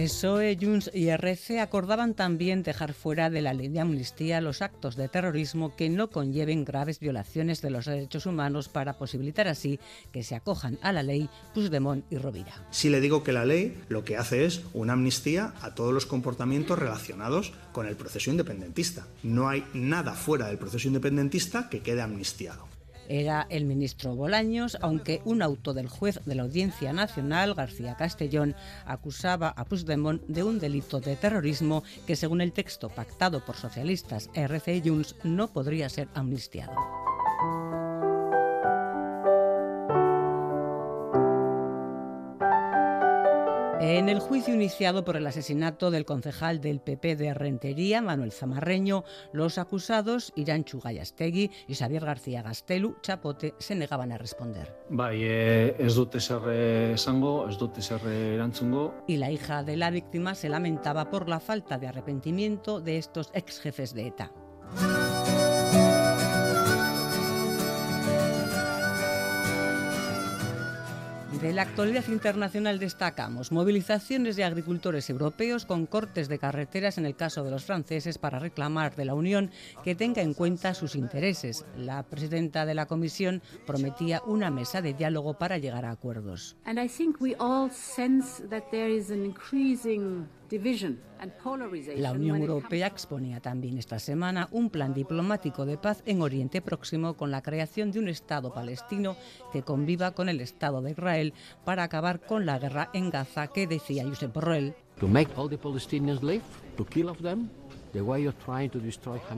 PSOE, Junts y RC acordaban también dejar fuera de la ley de amnistía los actos de terrorismo que no conlleven graves violaciones de los derechos humanos para posibilitar así que se acojan a la ley Puigdemont y Rovira. Si le digo que la ley lo que hace es una amnistía a todos los comportamientos relacionados con el proceso independentista. No hay nada fuera del proceso independentista que quede amnistiado era el ministro Bolaños, aunque un auto del juez de la Audiencia Nacional, García Castellón, acusaba a Puigdemont de un delito de terrorismo que, según el texto pactado por socialistas RC y Junts, no podría ser amnistiado. En el juicio iniciado por el asesinato del concejal del PP de Rentería, Manuel Zamarreño, los acusados Irán Chugayastegui y Xavier García Gastelu Chapote se negaban a responder. Bai, eh, ez esango, ez erantzungo. Y la hija de la víctima se lamentaba por la falta de arrepentimiento de estos ex jefes de ETA. De la actualidad internacional destacamos movilizaciones de agricultores europeos con cortes de carreteras en el caso de los franceses para reclamar de la Unión que tenga en cuenta sus intereses. La presidenta de la Comisión prometía una mesa de diálogo para llegar a acuerdos. La Unión Europea exponía también esta semana un plan diplomático de paz en Oriente Próximo con la creación de un Estado palestino que conviva con el Estado de Israel para acabar con la guerra en Gaza que decía Josep Borrell.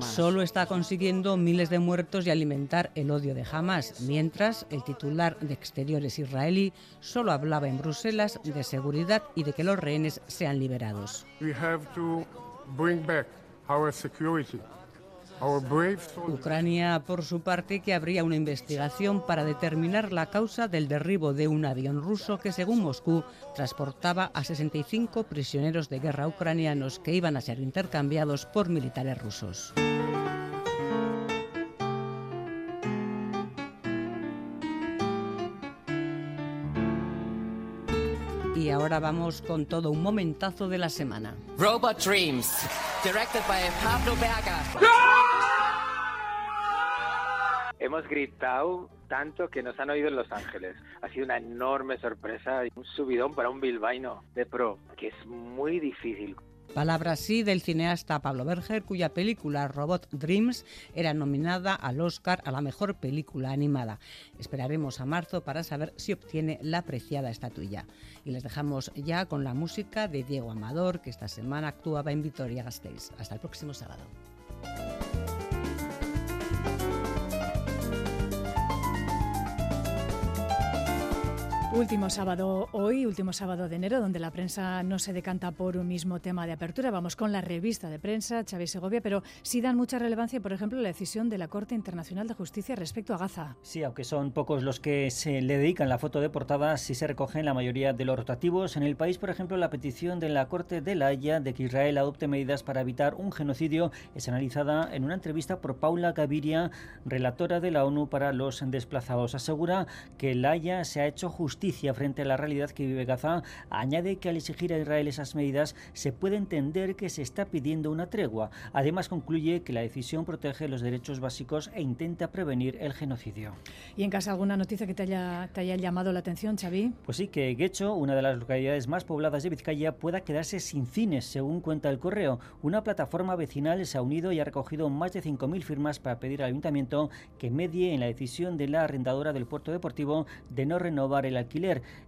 Solo está consiguiendo miles de muertos y alimentar el odio de Hamas, mientras el titular de Exteriores israelí solo hablaba en Bruselas de seguridad y de que los rehenes sean liberados. Ucrania, por su parte, que habría una investigación para determinar la causa del derribo de un avión ruso que, según Moscú, transportaba a 65 prisioneros de guerra ucranianos que iban a ser intercambiados por militares rusos. Y ahora vamos con todo un momentazo de la semana. Robot Dreams, directed by Pablo Berger. Hemos gritado tanto que nos han oído en Los Ángeles. Ha sido una enorme sorpresa, un subidón para un bilbaíno de pro, que es muy difícil. Palabra sí del cineasta Pablo Berger, cuya película Robot Dreams era nominada al Oscar a la mejor película animada. Esperaremos a marzo para saber si obtiene la apreciada estatuilla. Y les dejamos ya con la música de Diego Amador, que esta semana actuaba en Vitoria-Gasteiz. Hasta el próximo sábado. Último sábado hoy, último sábado de enero, donde la prensa no se decanta por un mismo tema de apertura. Vamos con la revista de prensa, Chávez Segovia, pero sí dan mucha relevancia, por ejemplo, la decisión de la Corte Internacional de Justicia respecto a Gaza. Sí, aunque son pocos los que se le dedican la foto de portada, sí se recogen la mayoría de los rotativos. En el país, por ejemplo, la petición de la Corte de la Haya de que Israel adopte medidas para evitar un genocidio es analizada en una entrevista por Paula Gaviria, relatora de la ONU para los desplazados. Asegura que la Haya se ha hecho justicia frente a la realidad que vive Gaza, añade que al exigir a Israel esas medidas se puede entender que se está pidiendo una tregua. Además concluye que la decisión protege los derechos básicos e intenta prevenir el genocidio. ¿Y en casa alguna noticia que te haya, te haya llamado la atención, Xavi? Pues sí, que Guecho, una de las localidades más pobladas de Vizcaya, pueda quedarse sin cines, según cuenta el correo. Una plataforma vecinal se ha unido y ha recogido más de 5.000 firmas para pedir al ayuntamiento que medie en la decisión de la arrendadora del puerto deportivo de no renovar el alquiler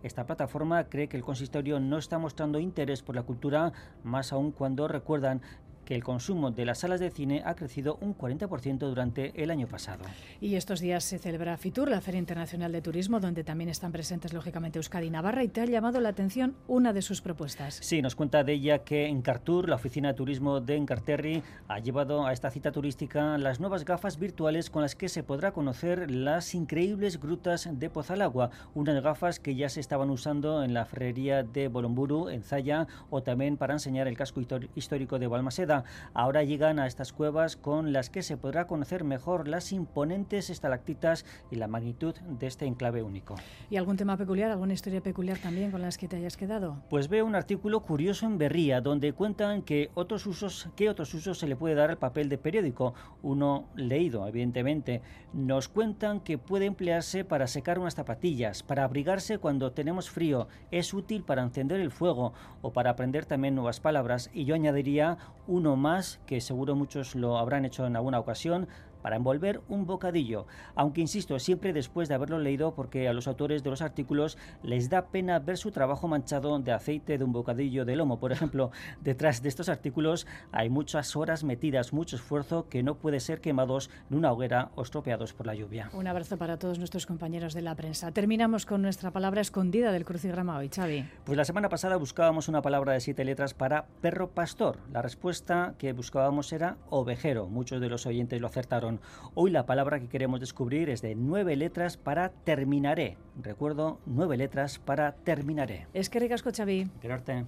esta plataforma cree que el consistorio no está mostrando interés por la cultura, más aún cuando recuerdan que el consumo de las salas de cine ha crecido un 40% durante el año pasado. Y estos días se celebra FITUR, la Feria Internacional de Turismo, donde también están presentes lógicamente Euskadi y Navarra, y te ha llamado la atención una de sus propuestas. Sí, nos cuenta de ella que Encartur, la oficina de turismo de Encarterri, ha llevado a esta cita turística las nuevas gafas virtuales con las que se podrá conocer las increíbles grutas de Pozalagua, unas gafas que ya se estaban usando en la ferrería de Bolomburu, en Zaya, o también para enseñar el casco histórico de Balmaseda Ahora llegan a estas cuevas con las que se podrá conocer mejor las imponentes estalactitas y la magnitud de este enclave único. ¿Y algún tema peculiar, alguna historia peculiar también con las que te hayas quedado? Pues veo un artículo curioso en Berría donde cuentan que otros usos, qué otros usos se le puede dar al papel de periódico. Uno leído, evidentemente. Nos cuentan que puede emplearse para secar unas zapatillas, para abrigarse cuando tenemos frío, es útil para encender el fuego o para aprender también nuevas palabras. Y yo añadiría un uno más, que seguro muchos lo habrán hecho en alguna ocasión, para envolver un bocadillo, aunque insisto, siempre después de haberlo leído porque a los autores de los artículos les da pena ver su trabajo manchado de aceite de un bocadillo de lomo. Por ejemplo, detrás de estos artículos hay muchas horas metidas, mucho esfuerzo que no puede ser quemados en una hoguera o estropeados por la lluvia. Un abrazo para todos nuestros compañeros de la prensa. Terminamos con nuestra palabra escondida del crucigrama hoy, Xavi. Pues la semana pasada buscábamos una palabra de siete letras para perro pastor. La respuesta que buscábamos era ovejero. Muchos de los oyentes lo acertaron. Hoy la palabra que queremos descubrir es de nueve letras para terminaré. Recuerdo, nueve letras para terminaré. Es que ricasco, Xavi. Quererte.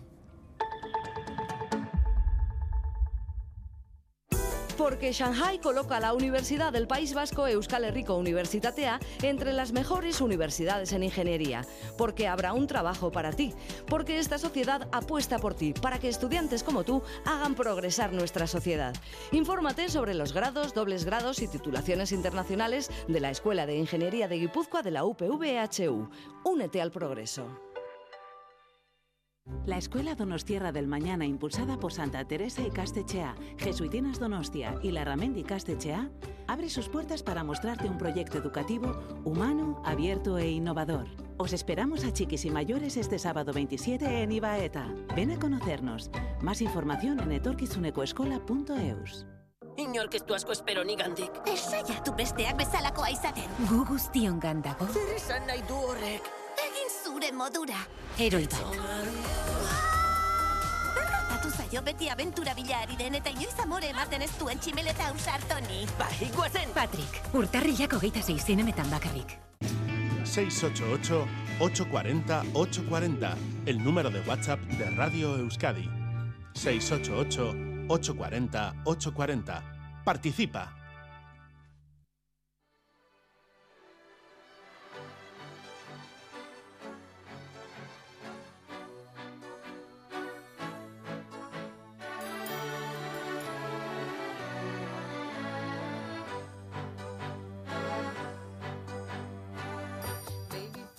Porque Shanghai coloca a la Universidad del País Vasco Euskal Herriko Universitatea entre las mejores universidades en ingeniería, porque habrá un trabajo para ti, porque esta sociedad apuesta por ti, para que estudiantes como tú hagan progresar nuestra sociedad. Infórmate sobre los grados, dobles grados y titulaciones internacionales de la Escuela de Ingeniería de Guipúzcoa de la UPVHU. Únete al progreso. La Escuela Donostierra del Mañana, impulsada por Santa Teresa y Castechea, Jesuitinas Donostia y la Ramendi Castechea, abre sus puertas para mostrarte un proyecto educativo humano, abierto e innovador. Os esperamos a chiquis y mayores este sábado 27 en Ibaeta. Ven a conocernos. Más información en etorkizunekoeskola.eus. Inork asko espero nigandik. Esaiatu besteak bezalakoa izaten. Gu guztion gandago. Zer esan nahi du horrek? Egin zure modura. Heroi bat. Gertatu zaio beti abentura bila ari den eta inoiz amore ematen ez duen tximeleta ausartoni. Bai, guazen! Patrick, urtarrilak hogeita zei zinemetan bakarrik. 688-840-840, el número de WhatsApp de Radio Euskadi. 688-840-840. Participa.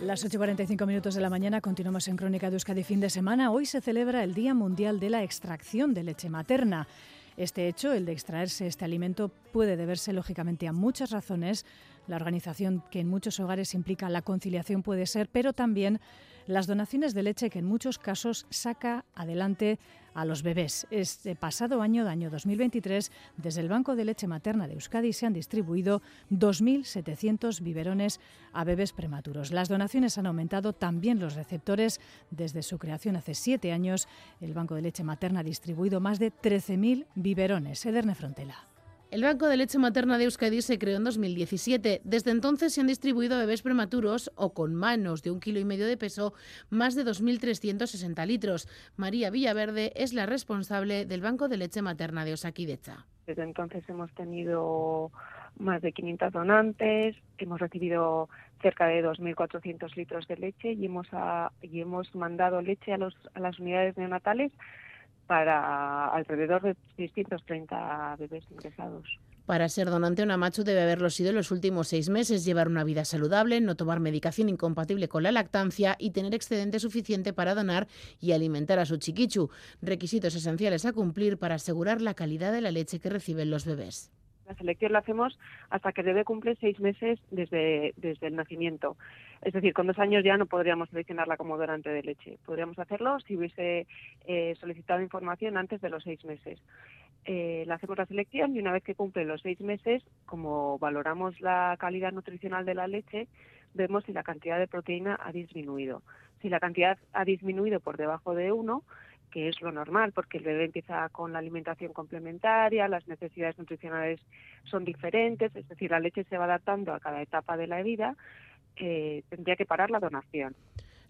Las 8.45 minutos de la mañana continuamos en Crónica de Euskadi fin de semana. Hoy se celebra el Día Mundial de la Extracción de Leche Materna. Este hecho, el de extraerse este alimento, puede deberse lógicamente a muchas razones. La organización que en muchos hogares implica la conciliación puede ser, pero también las donaciones de leche que en muchos casos saca adelante a los bebés. Este pasado año, año 2023, desde el Banco de Leche Materna de Euskadi se han distribuido 2.700 biberones a bebés prematuros. Las donaciones han aumentado también los receptores. Desde su creación hace siete años, el Banco de Leche Materna ha distribuido más de 13.000 biberones. Ederne Frontela. El Banco de Leche Materna de Euskadi se creó en 2017. Desde entonces se han distribuido a bebés prematuros o con manos de un kilo y medio de peso más de 2.360 litros. María Villaverde es la responsable del Banco de Leche Materna de Osakidecha. Desde entonces hemos tenido más de 500 donantes, hemos recibido cerca de 2.400 litros de leche y hemos, a, y hemos mandado leche a, los, a las unidades neonatales para alrededor de 630 bebés ingresados. Para ser donante, una macho debe haberlo sido en los últimos seis meses, llevar una vida saludable, no tomar medicación incompatible con la lactancia y tener excedente suficiente para donar y alimentar a su chiquichu, requisitos esenciales a cumplir para asegurar la calidad de la leche que reciben los bebés. La selección la hacemos hasta que el bebé cumple seis meses desde, desde el nacimiento. Es decir, con dos años ya no podríamos seleccionarla como donante de leche. Podríamos hacerlo si hubiese eh, solicitado información antes de los seis meses. Eh, le hacemos la selección y una vez que cumple los seis meses, como valoramos la calidad nutricional de la leche, vemos si la cantidad de proteína ha disminuido. Si la cantidad ha disminuido por debajo de uno, que es lo normal, porque el bebé empieza con la alimentación complementaria, las necesidades nutricionales son diferentes, es decir, la leche se va adaptando a cada etapa de la vida, eh, tendría que parar la donación.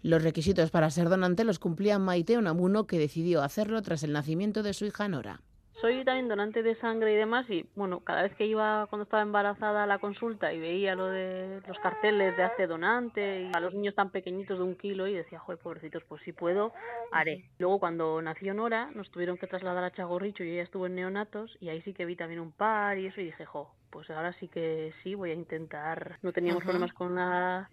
Los requisitos para ser donante los cumplía Maite Onamuno, que decidió hacerlo tras el nacimiento de su hija Nora soy también donante de sangre y demás y bueno, cada vez que iba cuando estaba embarazada a la consulta y veía lo de los carteles de hace donante y a los niños tan pequeñitos de un kilo y decía, joder, pobrecitos, pues si puedo, haré. Luego cuando nació Nora nos tuvieron que trasladar a Chagorricho y ella estuvo en neonatos y ahí sí que vi también un par y eso y dije, jo, pues ahora sí que sí, voy a intentar, no teníamos problemas con la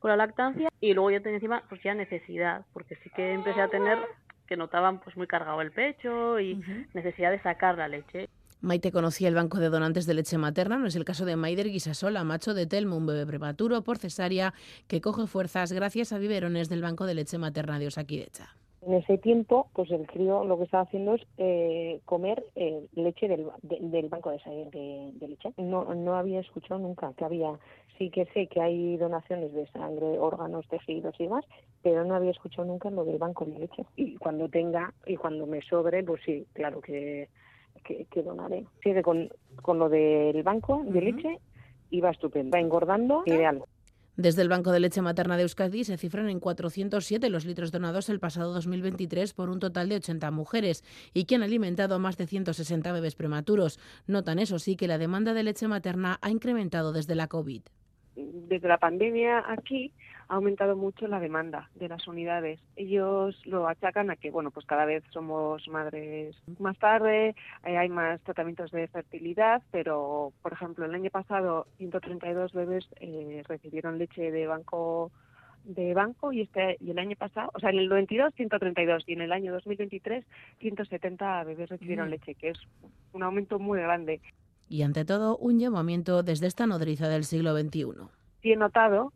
con la lactancia y luego ya tenía encima pues ya necesidad porque sí que empecé a tener que notaban pues muy cargado el pecho y necesidad de sacar la leche. Maite conocía el banco de donantes de leche materna, no es el caso de Maider Guisasola, macho de Telmo, un bebé prematuro por cesárea que coge fuerzas gracias a biberones del banco de leche materna de Osakidecha. En ese tiempo, pues el crío lo que estaba haciendo es eh, comer eh, leche del, del banco de, de, leche. No, no había escuchado nunca que había, sí que sé que hay donaciones de sangre, órganos, tejidos y demás, pero no había escuchado nunca lo del banco de leche. Y cuando tenga y cuando me sobre, pues sí, claro que, que, donaré. Sigue con, con lo del banco de leche y va estupendo, va engordando, ideal. Desde el Banco de Leche Materna de Euskadi se cifran en 407 los litros donados el pasado 2023 por un total de 80 mujeres y que han alimentado a más de 160 bebés prematuros. Notan eso sí que la demanda de leche materna ha incrementado desde la COVID. Desde la pandemia aquí ha aumentado mucho la demanda de las unidades. Ellos lo achacan a que, bueno, pues cada vez somos madres más tarde, eh, hay más tratamientos de fertilidad, pero, por ejemplo, el año pasado 132 bebés eh, recibieron leche de banco de banco y este y el año pasado, o sea, en el 92 132 y en el año 2023 170 bebés recibieron Mm. leche, que es un aumento muy grande. Y ante todo, un llamamiento desde esta nodriza del siglo XXI. Sí he notado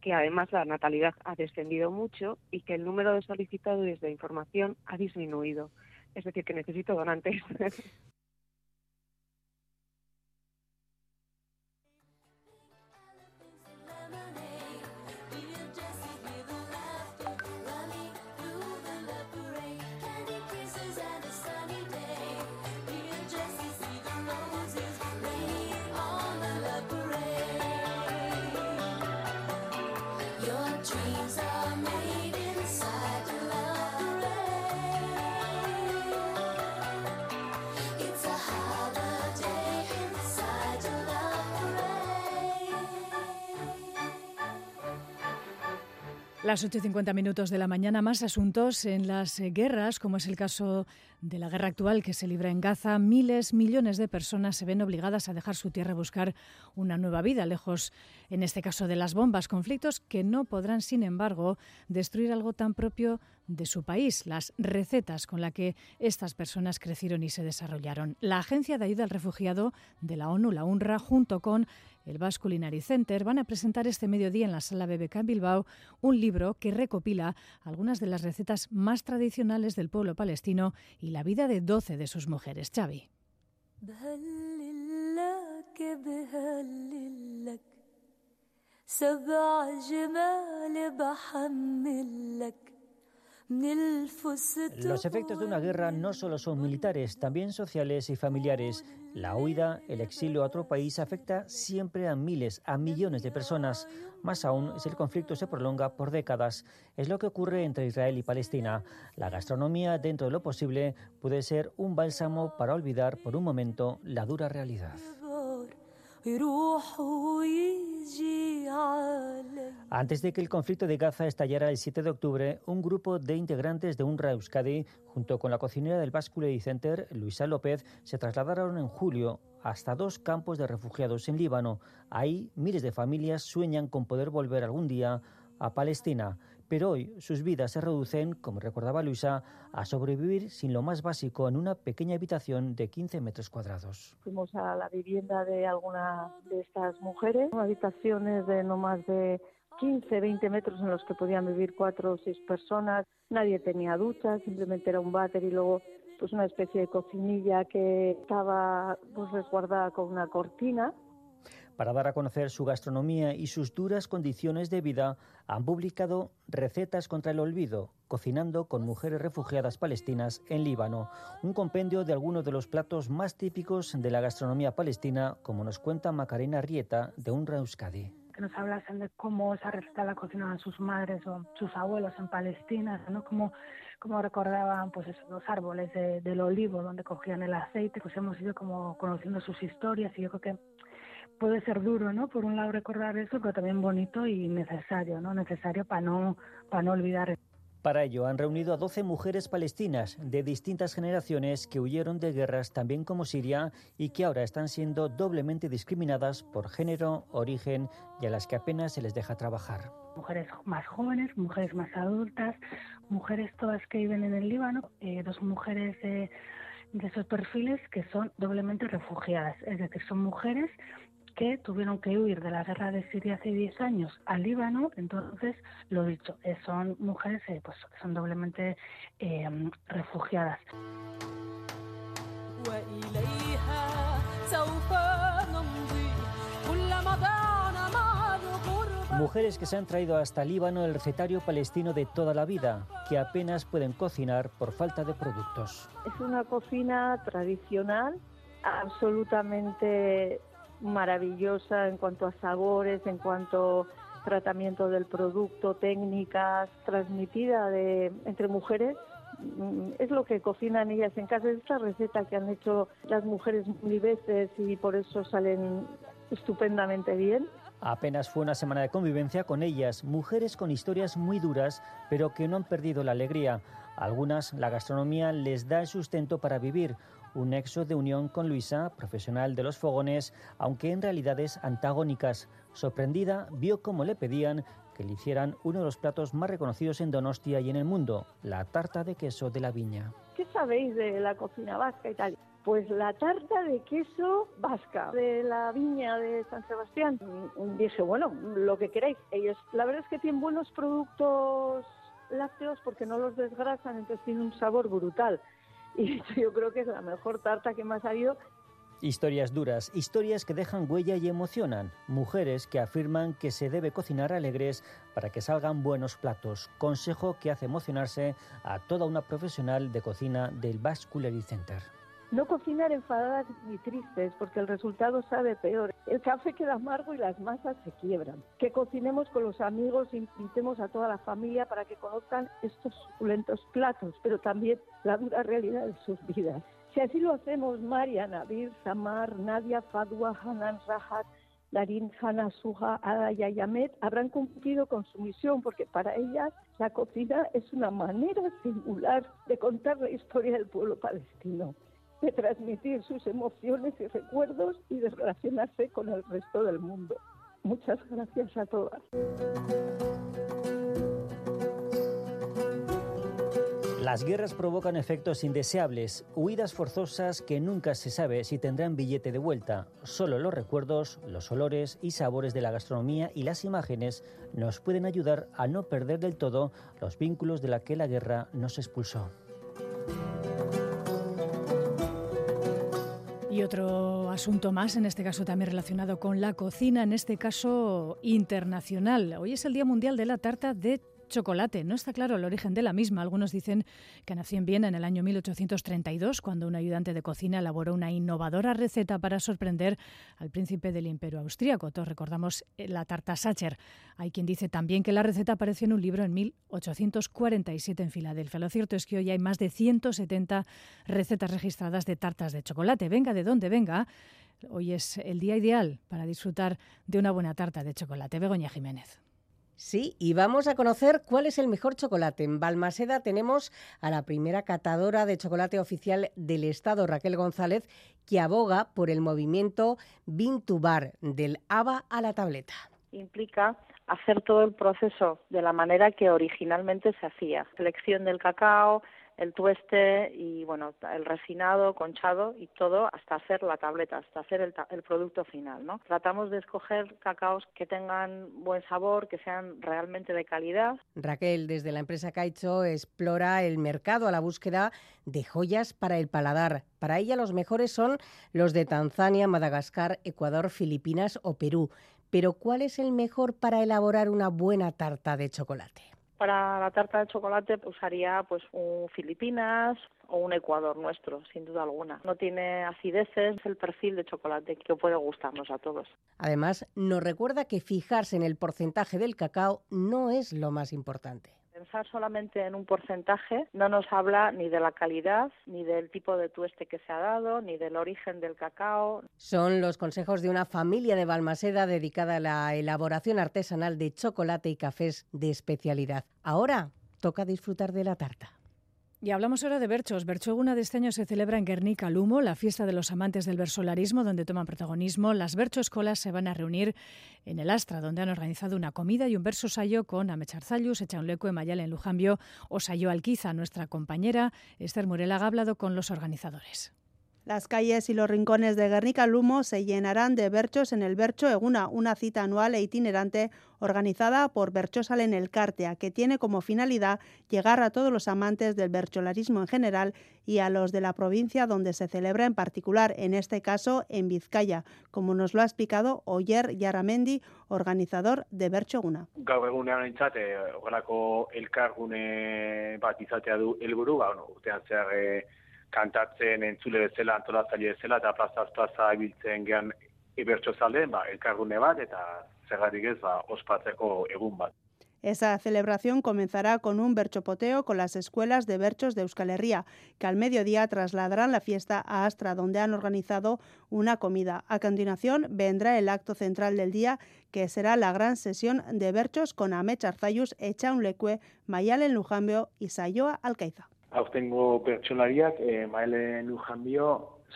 que además la natalidad ha descendido mucho y que el número de solicitadores de información ha disminuido. Es decir, que necesito donantes. Las 8.50 minutos de la mañana, más asuntos en las eh, guerras, como es el caso de la guerra actual que se libra en Gaza. Miles, millones de personas se ven obligadas a dejar su tierra a buscar una nueva vida, lejos, en este caso, de las bombas. Conflictos que no podrán, sin embargo, destruir algo tan propio de su país, las recetas con las que estas personas crecieron y se desarrollaron. La Agencia de Ayuda al Refugiado de la ONU, la UNRWA, junto con el Basque Culinary Center, van a presentar este mediodía en la sala BBK en Bilbao un libro que recopila algunas de las recetas más tradicionales del pueblo palestino y la vida de 12 de sus mujeres. Xavi. Los efectos de una guerra no solo son militares, también sociales y familiares. La huida, el exilio a otro país afecta siempre a miles, a millones de personas. Más aún si el conflicto se prolonga por décadas. Es lo que ocurre entre Israel y Palestina. La gastronomía, dentro de lo posible, puede ser un bálsamo para olvidar por un momento la dura realidad. Antes de que el conflicto de Gaza estallara el 7 de octubre, un grupo de integrantes de UNRWA Euskadi, junto con la cocinera del Bascule Center, Luisa López, se trasladaron en julio hasta dos campos de refugiados en Líbano. Ahí, miles de familias sueñan con poder volver algún día a Palestina. Pero hoy sus vidas se reducen, como recordaba Luisa, a sobrevivir sin lo más básico en una pequeña habitación de 15 metros cuadrados. Fuimos a la vivienda de alguna de estas mujeres, habitaciones de no más de 15, 20 metros en los que podían vivir cuatro o seis personas. Nadie tenía ducha, simplemente era un váter y luego pues una especie de cocinilla que estaba pues resguardada con una cortina. Para dar a conocer su gastronomía y sus duras condiciones de vida, han publicado Recetas contra el Olvido, cocinando con mujeres refugiadas palestinas en Líbano, un compendio de algunos de los platos más típicos de la gastronomía palestina, como nos cuenta Macarena Rieta de UNRWA Euskadi. que nos hablasen de cómo esa receta la cocinaban sus madres o sus abuelos en Palestina, ¿no? Cómo, cómo recordaban pues eso, los árboles de- del olivo donde cogían el aceite, pues hemos ido como conociendo sus historias y yo creo que puede ser duro, ¿no? Por un lado recordar eso, pero también bonito y necesario, ¿no? Necesario para no, para no olvidar Para ello han reunido a 12 mujeres palestinas de distintas generaciones que huyeron de guerras también como Siria y que ahora están siendo doblemente discriminadas por género, origen y a las que apenas se les deja trabajar. mujeres más jóvenes, mujeres más adultas, mujeres todas que viven en el Líbano, eh, dos mujeres de, de esos perfiles que son doblemente refugiadas, es decir, son mujeres que tuvieron que huir de la guerra de Siria hace 10 años al Líbano. Entonces, lo dicho, eh, son mujeres que pues, son doblemente eh, refugiadas. Mujeres que se han traído hasta Líbano el recetario palestino de toda la vida, que apenas pueden cocinar por falta de productos. Es una cocina tradicional absolutamente maravillosa en cuanto a sabores, en cuanto a tratamiento del producto, técnicas, transmitida de, entre mujeres. Mm, Es lo que cocinan ellas en casa, es esta receta que han hecho las mujeres mil veces y por eso salen estupendamente bien. Apenas fue una semana de convivencia con ellas, mujeres con historias muy duras, pero que no han perdido la alegría. Algunas la gastronomía les da el sustento para vivir, un nexo de unión con Luisa, profesional de los fogones, aunque en realidades antagónicas. Sorprendida, vio cómo le pedían que le hicieran uno de los platos más reconocidos en Donostia y en el mundo, la tarta de queso de la viña. ¿Qué sabéis de la cocina vasca y tal? Pues la tarta de queso vasca de la viña de San Sebastián. Mm, Dije, bueno, lo que queráis. Ellos, la verdad es que tienen buenos productos lácteos porque no los desgrasan, entonces tiene un sabor brutal. Y yo creo que es la mejor tarta que me ha salido Historias duras, historias que dejan huella y emocionan. Mujeres que afirman que se debe cocinar alegres para que salgan buenos platos. Consejo que hace emocionarse a toda una profesional de cocina del Basque Culinary Center. No cocinar enfadadas ni tristes, porque el resultado sabe peor. El café queda amargo y las masas se quiebran. Que cocinemos con los amigos, invitemos a toda la familia para que conozcan estos suculentos platos, pero también la dura realidad de sus vidas. Si así lo hacemos, María, Nadir, Samar, Nadia, Fadwa, Hanan, Rahat, Darín, Hanna, Suja, Ada y Ayamet habrán cumplido con su misión, porque para ellas la cocina es una manera singular de contar la historia del pueblo palestino de transmitir sus emociones y recuerdos y de relacionarse con el resto del mundo. Muchas gracias a todas. Las guerras provocan efectos indeseables, huidas forzosas que nunca se sabe si tendrán billete de vuelta. Solo los recuerdos, los olores y sabores de la gastronomía y las imágenes nos pueden ayudar a no perder del todo los vínculos de la que la guerra nos expulsó. Y otro asunto más, en este caso también relacionado con la cocina, en este caso internacional. Hoy es el Día Mundial de la Tarta de chocolate. No está claro el origen de la misma. Algunos dicen que nació en Viena en el año 1832, cuando un ayudante de cocina elaboró una innovadora receta para sorprender al príncipe del imperio austríaco. Todos recordamos eh, la tarta Sacher. Hay quien dice también que la receta apareció en un libro en 1847 en Filadelfia. Lo cierto es que hoy hay más de 170 recetas registradas de tartas de chocolate. Venga de donde venga. Hoy es el día ideal para disfrutar de una buena tarta de chocolate. Begoña Jiménez. Sí, y vamos a conocer cuál es el mejor chocolate. En Balmaseda tenemos a la primera catadora de chocolate oficial del Estado, Raquel González, que aboga por el movimiento Bintubar, del ABA a la tableta. Implica hacer todo el proceso de la manera que originalmente se hacía. Selección del cacao, el tueste y bueno el refinado, conchado y todo hasta hacer la tableta, hasta hacer el, el, producto final, ¿no? Tratamos de escoger cacaos que tengan buen sabor, que sean realmente de calidad. Raquel, desde la empresa Caicho explora el mercado a la búsqueda de joyas para el paladar. Para ella los mejores son los de Tanzania, Madagascar, Ecuador, Filipinas o Perú. Pero ¿cuál es el mejor para elaborar una buena tarta de chocolate? Para la tarta de chocolate usaría pues un Filipinas o un Ecuador nuestro, sin duda alguna. No tiene acideces, es el perfil de chocolate que puede gustarnos a todos. Además, nos recuerda que fijarse en el porcentaje del cacao no es lo más importante. Pensar solamente en un porcentaje no nos habla ni de la calidad, ni del tipo de tueste que se ha dado, ni del origen del cacao. Son los consejos de una familia de Balmaseda dedicada a la elaboración artesanal de chocolate y cafés de especialidad. Ahora toca disfrutar de la tarta. Y hablamos ahora de Berchos. Berchoguna de este año se celebra en Guernica Lumo, la fiesta de los amantes del versolarismo, donde toman protagonismo. Las Berchoscolas se van a reunir en el Astra, donde han organizado una comida y un verso sayo con Amecharzayus, Echaunleco, Mayal en Lujambio o Sayo Alquiza. Nuestra compañera Esther Murelaga ha hablado con los organizadores. Las calles y los rincones de Guernica Lumo se llenarán de berchos en el Bercho Eguna, una cita anual e itinerante organizada por Berchosal en el Cártea, que tiene como finalidad llegar a todos los amantes del bercholarismo en general y a los de la provincia donde se celebra en particular, en este caso en Vizcaya, como nos lo ha explicado Oyer Yaramendi, organizador de Bercho Eguna. Kantatzen entzule bezala, antolatzaile bezala, eta plazaz plaza ibiltzen gehan ebertso ba, elkargune bat, eta ez, ba, ospatzeko egun bat. Esa celebración comenzará con un berchopoteo con las escuelas de berchos de Euskal Herria, que al mediodía trasladarán la fiesta a Astra, donde han organizado una comida. A continuación vendrá el acto central del día, que será la gran sesión de berchos con Amech Arzayus, Echaun Lecue, Mayalen Lujambio y Sayoa Alcaiza. Aurtengo bertsolariak, e, maele nujan bio,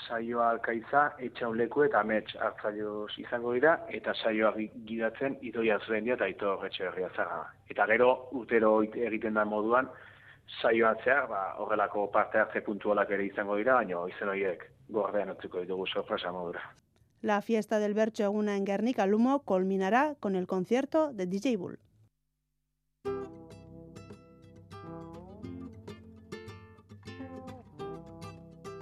saioa alkaiza, etxauleku eta amets hartzaios izango dira, eta saioa gi- gidatzen idoia zurendia eta ito retxe herria zaga. Eta gero, urtero it- egiten da moduan, saioa zehar, ba, horrelako parte hartze puntualak ere izango dira, baina izen horiek gordean utziko ditugu sorpresa modura. La fiesta del Bercho Eguna en Guernica Lumo culminará con el concierto de DJ Bull.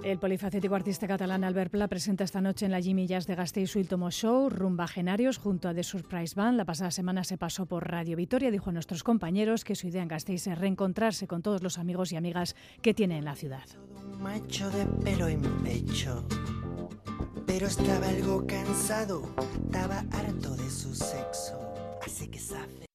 El polifacético artista catalán Albert Pla presenta esta noche en la Jimmy Jazz de Gasteiz su último show, Rumba Genarios, junto a The Surprise Band. La pasada semana se pasó por Radio Vitoria. Dijo a nuestros compañeros que su idea en Gasteiz es reencontrarse con todos los amigos y amigas que tiene en la ciudad. Un macho de pelo en pecho. Pero estaba algo cansado, estaba harto de su sexo. Así que.